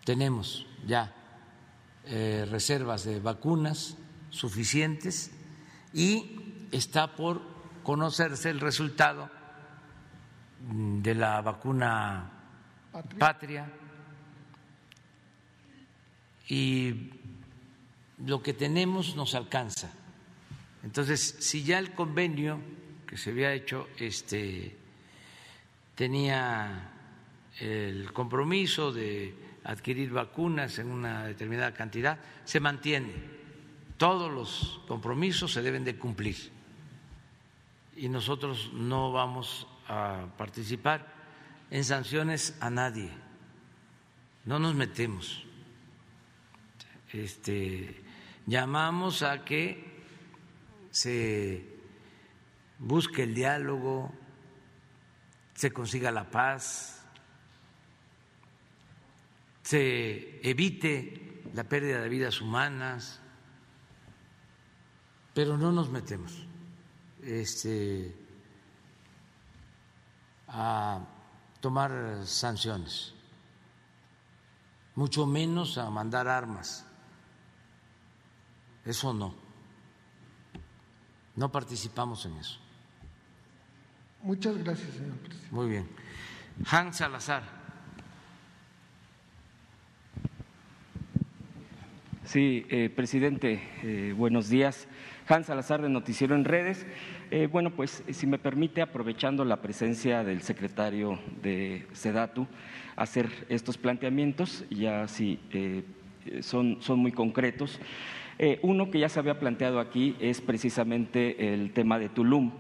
tenemos ya reservas de vacunas suficientes y está por conocerse el resultado de la vacuna patria. y lo que tenemos nos alcanza. Entonces, si ya el convenio que se había hecho este, tenía el compromiso de adquirir vacunas en una determinada cantidad, se mantiene. Todos los compromisos se deben de cumplir y nosotros no vamos a participar en sanciones a nadie, no nos metemos. Este, llamamos a que se busque el diálogo, se consiga la paz, se evite la pérdida de vidas humanas, pero no nos metemos este, a tomar sanciones, mucho menos a mandar armas. Eso no. No participamos en eso. Muchas gracias, señor presidente. Muy bien. Hans Salazar. Sí, eh, presidente, eh, buenos días. Hans Salazar de Noticiero en Redes. Eh, bueno, pues si me permite, aprovechando la presencia del secretario de Sedatu, hacer estos planteamientos, ya si son, son muy concretos. uno que ya se había planteado aquí es precisamente el tema de Tulum.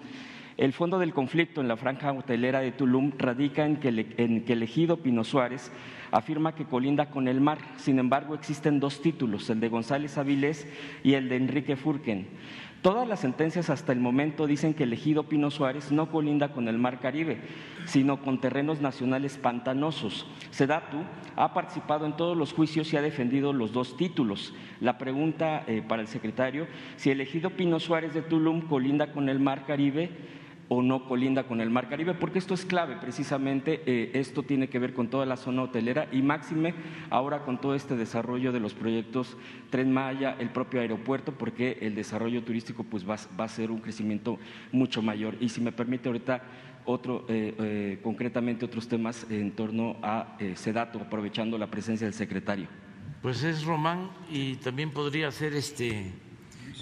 El fondo del conflicto en la franja hotelera de Tulum radica en que, en que el ejido Pino Suárez afirma que colinda con el mar. Sin embargo, existen dos títulos, el de González Avilés y el de Enrique Furken. Todas las sentencias hasta el momento dicen que el ejido Pino Suárez no colinda con el mar Caribe, sino con terrenos nacionales pantanosos. Sedatu ha participado en todos los juicios y ha defendido los dos títulos. La pregunta eh, para el secretario, si el ejido Pino Suárez de Tulum colinda con el mar Caribe, o no colinda con el Mar Caribe, porque esto es clave precisamente, eh, esto tiene que ver con toda la zona hotelera y máxime ahora con todo este desarrollo de los proyectos Tren Maya, el propio aeropuerto, porque el desarrollo turístico pues va, a ser un crecimiento mucho mayor. Y si me permite ahorita otro, eh, eh, concretamente otros temas en torno a Sedato, aprovechando la presencia del secretario. Pues es Román y también podría ser este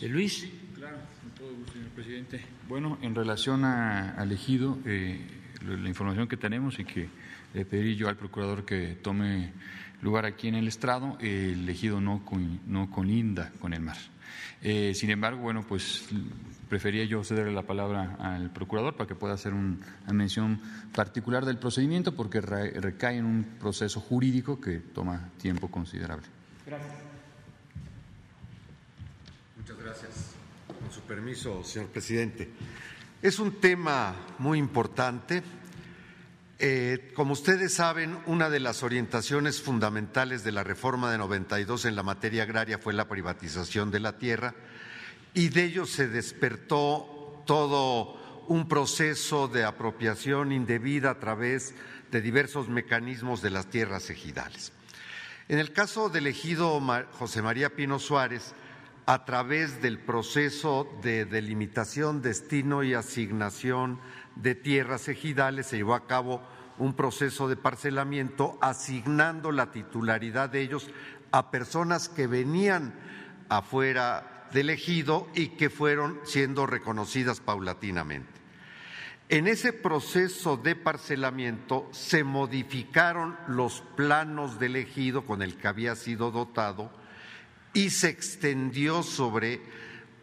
Luis. Claro, con todo gusto, señor presidente. Bueno, en relación a, al ejido, eh, la información que tenemos y que le pedí yo al procurador que tome lugar aquí en el estrado, el ejido no, no colinda con el mar. Eh, sin embargo, bueno, pues prefería yo cederle la palabra al procurador para que pueda hacer una mención particular del procedimiento porque recae en un proceso jurídico que toma tiempo considerable. Gracias. Muchas gracias. Con su permiso, señor presidente. Es un tema muy importante. Eh, como ustedes saben, una de las orientaciones fundamentales de la reforma de 92 en la materia agraria fue la privatización de la tierra y de ello se despertó todo un proceso de apropiación indebida a través de diversos mecanismos de las tierras ejidales. En el caso del ejido José María Pino Suárez, a través del proceso de delimitación, destino y asignación de tierras ejidales se llevó a cabo un proceso de parcelamiento asignando la titularidad de ellos a personas que venían afuera del ejido y que fueron siendo reconocidas paulatinamente. En ese proceso de parcelamiento se modificaron los planos del ejido con el que había sido dotado y se extendió sobre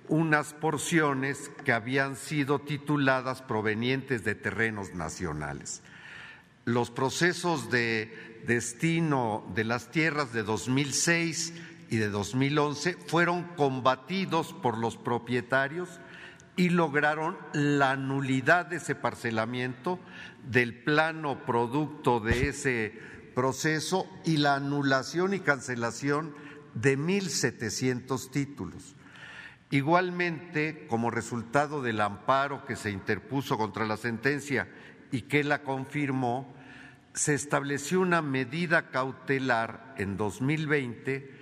unas porciones que habían sido tituladas provenientes de terrenos nacionales. Los procesos de destino de las tierras de 2006 y de 2011 fueron combatidos por los propietarios y lograron la nulidad de ese parcelamiento del plano producto de ese proceso y la anulación y cancelación de 1.700 títulos. Igualmente, como resultado del amparo que se interpuso contra la sentencia y que la confirmó, se estableció una medida cautelar en 2020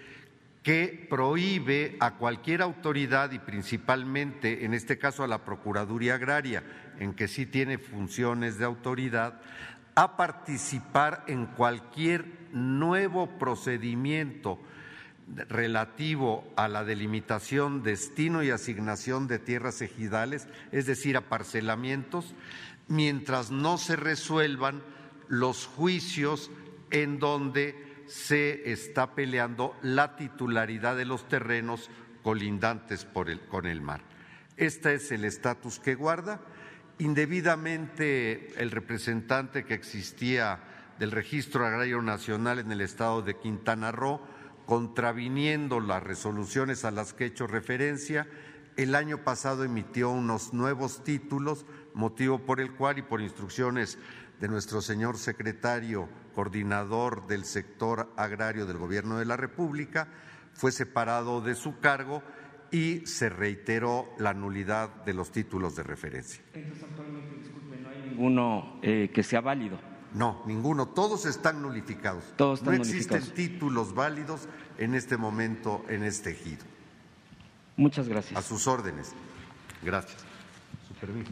que prohíbe a cualquier autoridad y principalmente, en este caso a la Procuraduría Agraria, en que sí tiene funciones de autoridad, a participar en cualquier nuevo procedimiento relativo a la delimitación, destino y asignación de tierras ejidales, es decir, a parcelamientos, mientras no se resuelvan los juicios en donde se está peleando la titularidad de los terrenos colindantes con el mar. Este es el estatus que guarda. Indebidamente el representante que existía del Registro Agrario Nacional en el estado de Quintana Roo contraviniendo las resoluciones a las que he hecho referencia, el año pasado emitió unos nuevos títulos, motivo por el cual y por instrucciones de nuestro señor secretario coordinador del sector agrario del Gobierno de la República, fue separado de su cargo y se reiteró la nulidad de los títulos de referencia. Entonces, actualmente, disculpe, no hay ninguno eh, que sea válido. No, ninguno. Todos están nulificados. Todos están no existen títulos válidos en este momento en este ejido. Muchas gracias. A sus órdenes. Gracias. Su permiso.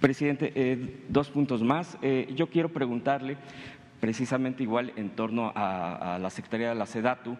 Presidente, eh, dos puntos más. Eh, yo quiero preguntarle precisamente igual en torno a, la Secretaría de la SEDATU.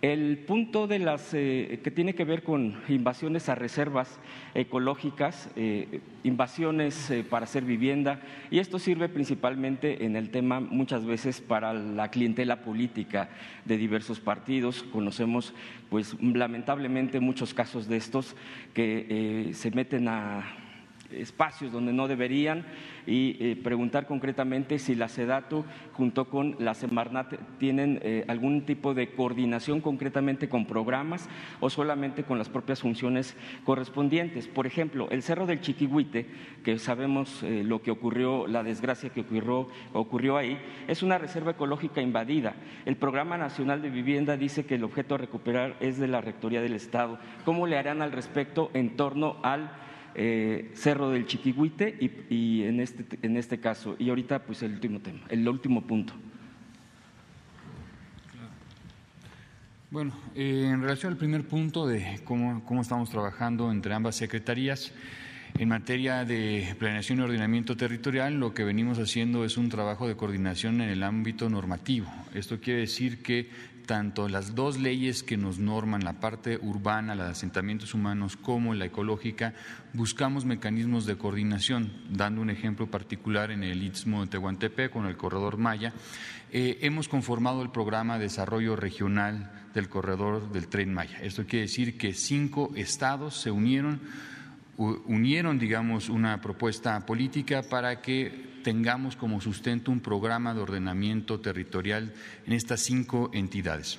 El punto de las eh, que tiene que ver con invasiones a reservas ecológicas, eh, invasiones eh, para hacer vivienda, y esto sirve principalmente en el tema muchas veces para la clientela política de diversos partidos. Conocemos, pues, lamentablemente muchos casos de estos que se meten a espacios donde no deberían y eh, preguntar concretamente si la SEDATU junto con la Semarnat tienen eh, algún tipo de coordinación concretamente con programas o solamente con las propias funciones correspondientes. Por ejemplo, el Cerro del Chiquihuite, que sabemos eh, lo que ocurrió, la desgracia que ocurrió, ocurrió ahí, es una reserva ecológica invadida. El Programa Nacional de Vivienda dice que el objeto a recuperar es de la Rectoría del Estado. ¿Cómo le harán al respecto en torno al eh, Cerro del Chiquihuite y, en, este, en este caso. Y ahorita, pues el último tema, el último punto. Bueno, eh, en relación al primer punto de cómo, cómo estamos trabajando entre ambas secretarías, en materia de planeación y ordenamiento territorial, lo que venimos haciendo es un trabajo de coordinación en el ámbito normativo. Esto quiere decir que tanto las dos leyes que nos norman la parte urbana, la de asentamientos humanos, como la ecológica, buscamos mecanismos de coordinación. Dando un ejemplo particular en el Istmo de Tehuantepec con el corredor Maya, eh, hemos conformado el programa de desarrollo regional del corredor del tren Maya. Esto quiere decir que cinco estados se unieron unieron, digamos, una propuesta política para que tengamos como sustento un programa de ordenamiento territorial en estas cinco entidades.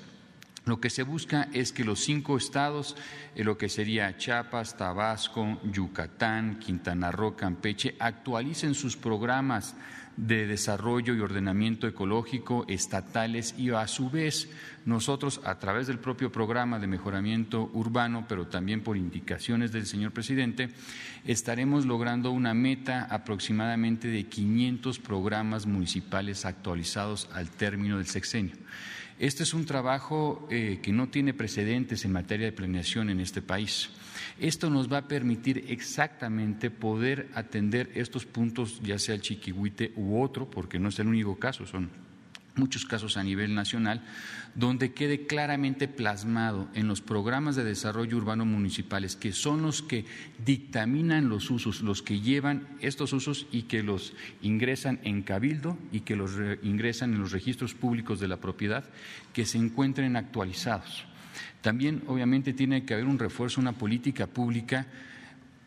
Lo que se busca es que los cinco estados, en lo que sería Chiapas, Tabasco, Yucatán, Quintana Roo, Campeche, actualicen sus programas de desarrollo y ordenamiento ecológico estatales y a su vez nosotros a través del propio programa de mejoramiento urbano, pero también por indicaciones del señor presidente, estaremos logrando una meta aproximadamente de 500 programas municipales actualizados al término del sexenio. Este es un trabajo eh, que no tiene precedentes en materia de planeación en este país. Esto nos va a permitir exactamente poder atender estos puntos, ya sea el chiquihuite u otro, porque no es el único caso, son muchos casos a nivel nacional, donde quede claramente plasmado en los programas de desarrollo urbano municipales, que son los que dictaminan los usos, los que llevan estos usos y que los ingresan en cabildo y que los ingresan en los registros públicos de la propiedad, que se encuentren actualizados. También, obviamente, tiene que haber un refuerzo, una política pública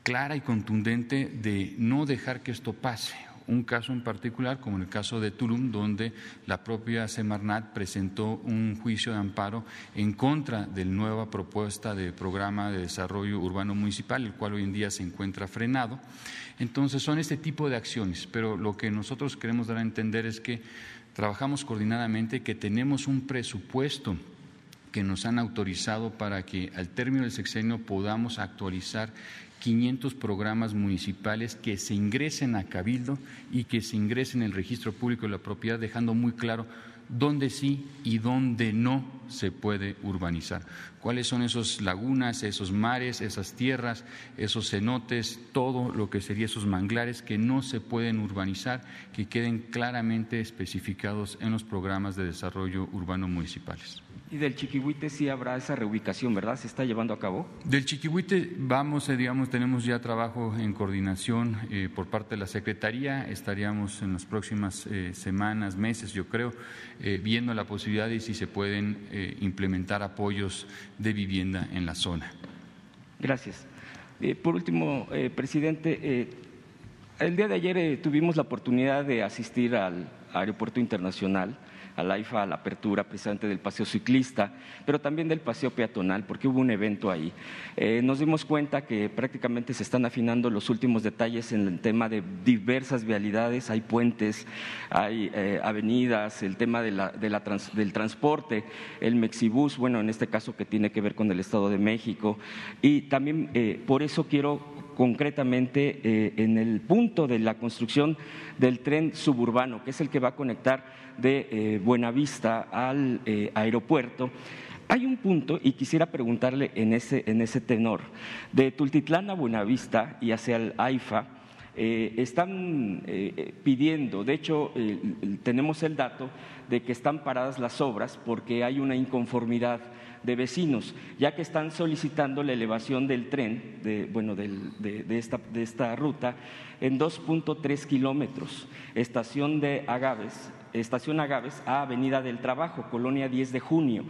clara y contundente de no dejar que esto pase un caso en particular, como el caso de Tulum, donde la propia Semarnat presentó un juicio de amparo en contra de la nueva propuesta de programa de desarrollo urbano municipal, el cual hoy en día se encuentra frenado. Entonces, son este tipo de acciones, pero lo que nosotros queremos dar a entender es que trabajamos coordinadamente, que tenemos un presupuesto que nos han autorizado para que al término del sexenio podamos actualizar 500 programas municipales que se ingresen a Cabildo y que se ingresen en el registro público de la propiedad, dejando muy claro dónde sí y dónde no se puede urbanizar. ¿Cuáles son esos lagunas, esos mares, esas tierras, esos cenotes, todo lo que sería esos manglares que no se pueden urbanizar, que queden claramente especificados en los programas de desarrollo urbano municipales? Y del Chiquihuite sí habrá esa reubicación, ¿verdad? ¿Se está llevando a cabo? Del Chiquihuite vamos, eh, digamos, tenemos ya trabajo en coordinación eh, por parte de la Secretaría. Estaríamos en las próximas eh, semanas, meses, yo creo, viendo la posibilidad de si se pueden implementar apoyos de vivienda en la zona. Gracias. por último, presidente, el día de ayer tuvimos la oportunidad de asistir al Aeropuerto Internacional a la IFA, a la apertura precisamente del paseo ciclista, pero también del paseo peatonal, porque hubo un evento ahí. Eh, nos dimos cuenta que prácticamente se están afinando los últimos detalles en el tema de diversas vialidades, hay puentes, hay eh, avenidas, el tema de la, del transporte, el Mexibus, bueno, en este caso que tiene que ver con el Estado de México, y también eh, por eso quiero concretamente en el punto de la construcción del tren suburbano, que es el que va a conectar de eh, Buenavista al eh, aeropuerto. Hay un punto, y quisiera preguntarle en ese, en ese tenor, de Tultitlán a Buenavista y hacia el AIFA, eh, están pidiendo, de hecho tenemos el dato de que están paradas las obras porque hay una inconformidad de vecinos, ya que están solicitando la elevación del tren, de, bueno, de, esta, de esta ruta, en 2.3 kilómetros, estación de Agaves, estación Agaves a Avenida del Trabajo, Colonia 10 de Junio.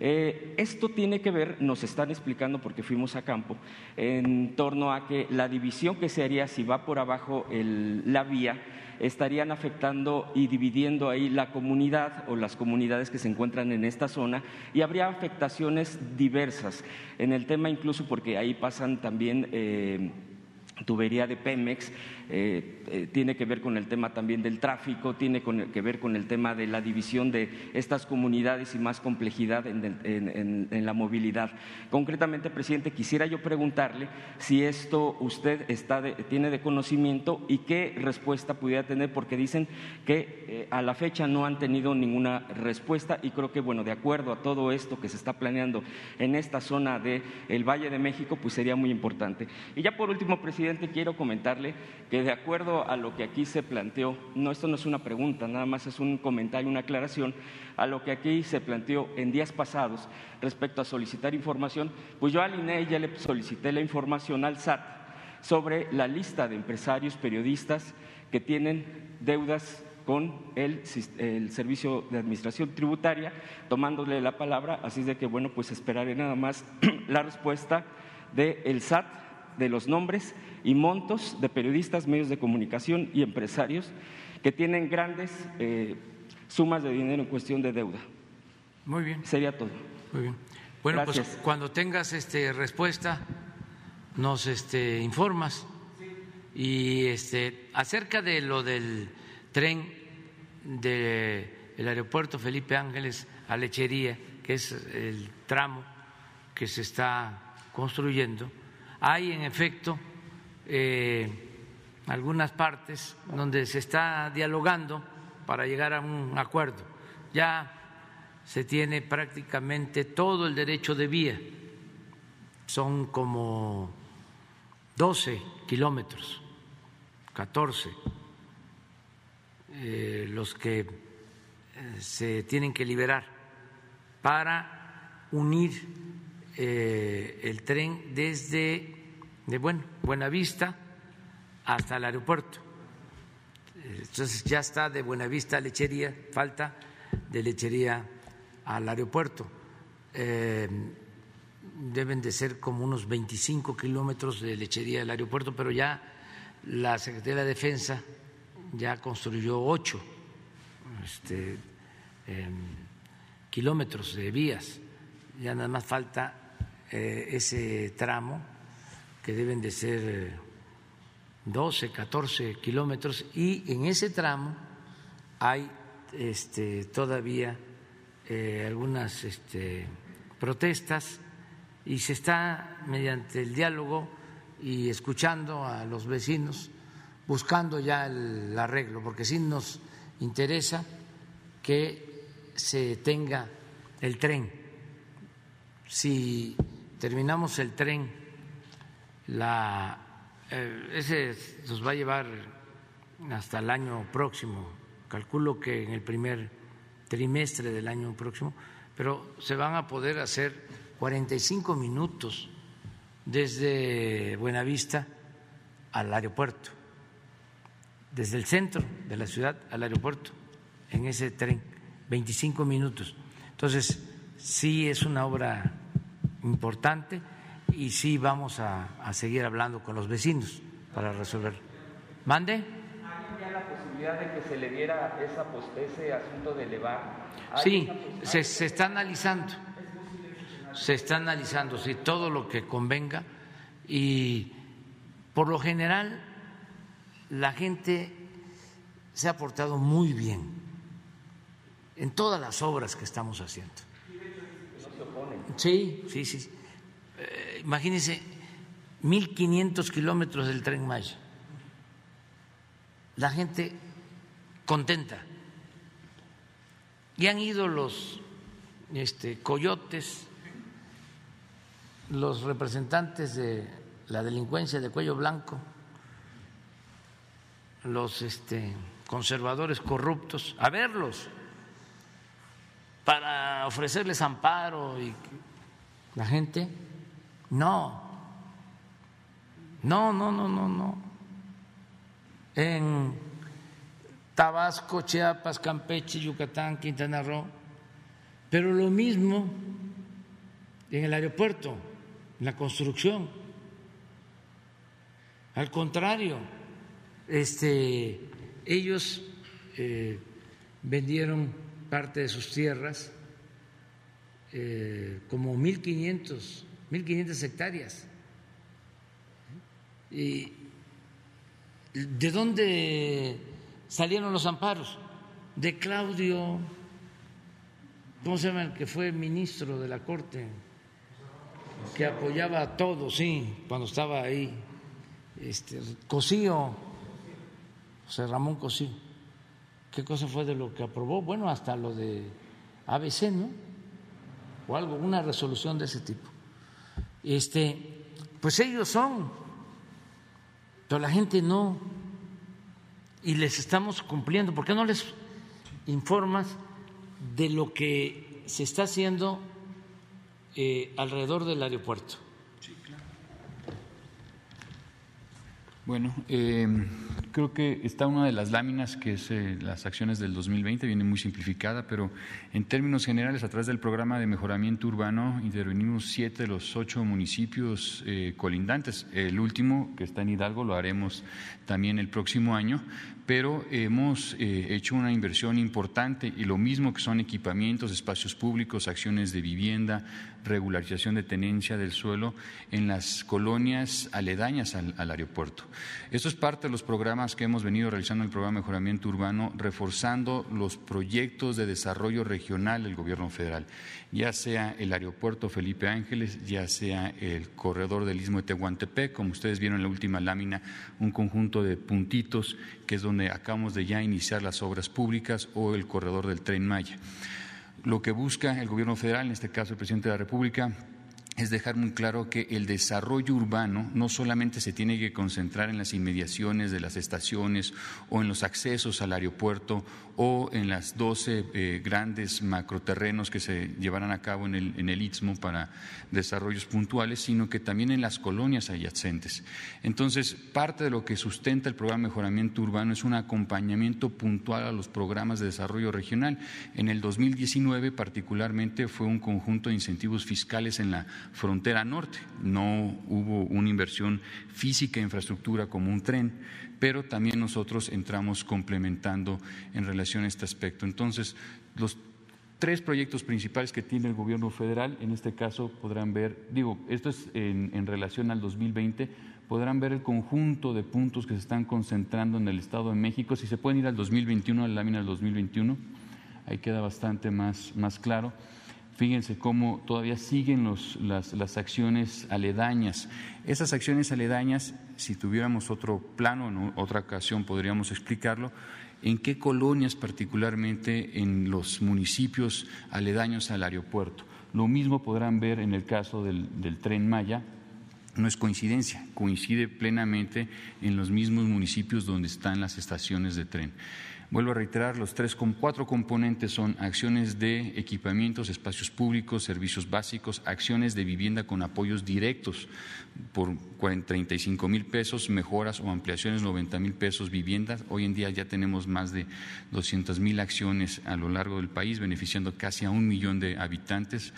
Eh, esto tiene que ver, nos están explicando porque fuimos a campo, en torno a que la división que se haría si va por abajo la vía estarían afectando y dividiendo ahí la comunidad o las comunidades que se encuentran en esta zona y habría afectaciones diversas en el tema incluso porque ahí pasan también eh, tubería de Pemex eh, eh, tiene que ver con el tema también del tráfico, tiene que ver con el tema de la división de estas comunidades y más complejidad en, la movilidad. Concretamente, presidente, quisiera yo preguntarle si esto usted está tiene de conocimiento y qué respuesta pudiera tener, porque dicen que eh, a la fecha no han tenido ninguna respuesta y creo que, bueno, de acuerdo a todo esto que se está planeando en esta zona del el Valle de México, pues sería muy importante. Y ya por último, presidente, quiero comentarle que de acuerdo a lo que aquí se planteó, no, esto no es una pregunta, nada más es un comentario, una aclaración, a lo que aquí se planteó en días pasados respecto a solicitar información, pues yo al INE ya le solicité la información al SAT sobre la lista de empresarios periodistas que tienen deudas con el, el, Servicio de Administración Tributaria, tomándole la palabra, así de que, bueno, pues esperaré nada más la respuesta del SAT de los nombres y montos de periodistas, medios de comunicación y empresarios que tienen grandes eh, sumas de dinero en cuestión de deuda. Muy bien. Sería todo. Muy bien. Bueno, pues cuando tengas este respuesta nos este informas y este acerca de lo del tren del aeropuerto Felipe Ángeles a Lechería, que es el tramo que se está construyendo, hay en efecto eh, algunas partes donde se está dialogando para llegar a un acuerdo. Ya se tiene prácticamente todo el derecho de vía, son como 12 kilómetros, 14 eh, los que eh, se tienen que liberar para unir el tren desde de bueno, Buenavista hasta el aeropuerto. Entonces ya está de Buenavista a Lechería, falta de Lechería al aeropuerto. Eh, deben de ser como unos 25 kilómetros de Lechería al aeropuerto, pero ya la Secretaría de Defensa ya construyó ocho este, em, kilómetros de vías. Ya nada más falta eh, ese tramo que deben de ser 12, eh, 14 kilómetros, y en ese tramo hay este, todavía eh, algunas este, protestas y se está mediante el diálogo y escuchando a los vecinos, buscando ya el arreglo, porque sí nos interesa que se tenga el tren. Si terminamos el tren la, eh, ese nos va a llevar hasta el año próximo, calculo que en el primer trimestre del año próximo, pero se van a poder hacer 45 minutos desde Buenavista al aeropuerto, desde el centro de la ciudad al aeropuerto, en ese tren, 25 minutos. Entonces, sí es una obra importante y sí vamos a, seguir hablando con los vecinos para resolver. ¿Mande? ¿Hay la posibilidad de que se le diera esa, ese asunto de elevar? Sí, se, se está analizando. Se está analizando, sí, todo lo que convenga y por lo general la gente se ha portado muy bien en todas las obras que estamos haciendo. Sí, sí, sí. Eh, imagínense, 1.500 kilómetros del tren Maya. La gente contenta. Y han ido los este, coyotes, los representantes de la delincuencia de cuello blanco, los este, conservadores corruptos a verlos para ofrecerles amparo y la gente no. No no no no no. En Tabasco, Chiapas, Campeche, Yucatán, Quintana Roo, pero lo mismo en el aeropuerto, en la construcción. Al contrario, este, ellos eh, vendieron parte de sus tierras, eh, como 1.500, 1.500 hectáreas. ¿Y de dónde salieron los amparos? De Claudio, ¿cómo se llama? El que fue ministro de la Corte, que apoyaba a todos, sí, cuando estaba ahí, este, Cosío, José Ramón Cosío. ¿Qué cosa fue de lo que aprobó? Bueno, hasta lo de ABC, ¿no? O algo, una resolución de ese tipo. Este, pues ellos son, pero la gente no. Y les estamos cumpliendo. ¿Por qué no les informas de lo que se está haciendo eh, alrededor del aeropuerto? Bueno, eh, creo que está una de las láminas que es eh, las acciones del 2020, viene muy simplificada, pero en términos generales, a través del programa de mejoramiento urbano, intervenimos siete de los ocho municipios eh, colindantes. El último, que está en Hidalgo, lo haremos también el próximo año, pero hemos eh, hecho una inversión importante y lo mismo que son equipamientos, espacios públicos, acciones de vivienda, regularización de tenencia del suelo en las colonias aledañas al, aeropuerto. Esto es parte de los programas que hemos venido realizando en el programa de mejoramiento urbano, reforzando los proyectos de desarrollo regional del gobierno federal, ya sea el aeropuerto Felipe Ángeles, ya sea el corredor del Istmo de Tehuantepec, como ustedes vieron en la última lámina, un conjunto de puntitos que es donde acabamos de ya iniciar las obras públicas o el corredor del tren Maya. Lo que busca el gobierno federal, en este caso el presidente de la República, es dejar muy claro que el desarrollo urbano no solamente se tiene que concentrar en las inmediaciones de las estaciones o en los accesos al aeropuerto o en las 12 eh, grandes macroterrenos que se llevarán a cabo en el, en el Istmo para desarrollos puntuales, sino que también en las colonias adyacentes. Entonces, parte de lo que sustenta el programa de mejoramiento urbano es un acompañamiento puntual a los programas de desarrollo regional. En el 2019, particularmente, fue un conjunto de incentivos fiscales en la frontera norte. No hubo una inversión física en infraestructura como un tren, pero también nosotros entramos complementando en relación a este aspecto. Entonces, los tres proyectos principales que tiene el gobierno federal, en este caso podrán ver, digo, esto es en, en relación al 2020, podrán ver el conjunto de puntos que se están concentrando en el Estado de México. Si se pueden ir al 2021, a la lámina del 2021, ahí queda bastante más, más claro. Fíjense cómo todavía siguen las, acciones aledañas. Esas acciones aledañas, si tuviéramos otro plano, en otra ocasión podríamos explicarlo, en qué colonias particularmente en los municipios aledaños al aeropuerto. Lo mismo podrán ver en el caso del, del tren Maya, no es coincidencia, coincide plenamente en los mismos municipios donde están las estaciones de tren. Vuelvo a reiterar, los tres con cuatro componentes son acciones de equipamientos, espacios públicos, servicios básicos, acciones de vivienda con apoyos directos por 35 mil pesos, mejoras o ampliaciones 90 mil pesos, viviendas. Hoy en día ya tenemos más de 200 mil acciones a lo largo del país, beneficiando casi a un millón de habitantes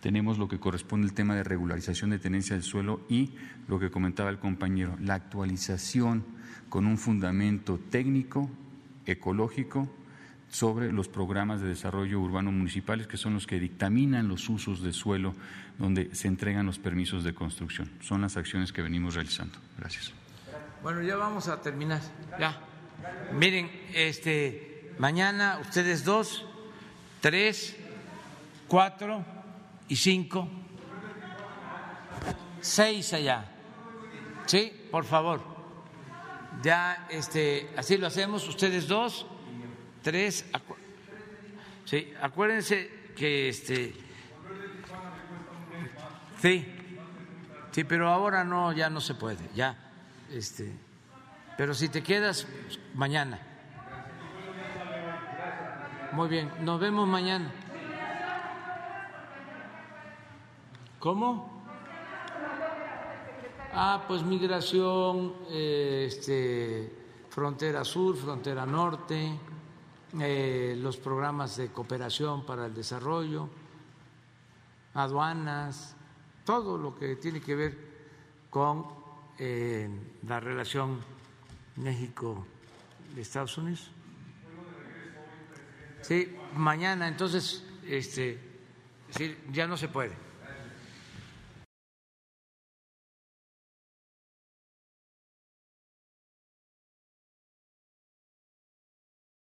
tenemos lo que corresponde al tema de regularización de tenencia del suelo y lo que comentaba el compañero, la actualización con un fundamento técnico ecológico sobre los programas de desarrollo urbano municipales, que son los que dictaminan los usos de suelo donde se entregan los permisos de construcción. Son las acciones que venimos realizando. Gracias. Bueno, ya vamos a terminar. Ya. Miren, este, mañana ustedes dos, tres, cuatro y cinco, seis allá. Sí, por favor ya este, así lo hacemos, ustedes dos, tres, sí, acuérdense que este, sí, sí, pero ahora no, ya no se puede, ya, este, Pero si te quedas, mañana. Muy bien, nos vemos mañana. ¿Cómo? Ah, pues migración, eh, este, frontera sur, frontera norte, eh, los programas de cooperación para el desarrollo, aduanas, todo lo que tiene que ver con eh, la relación México-Estados Unidos. Sí, mañana, entonces, este, ya no se puede.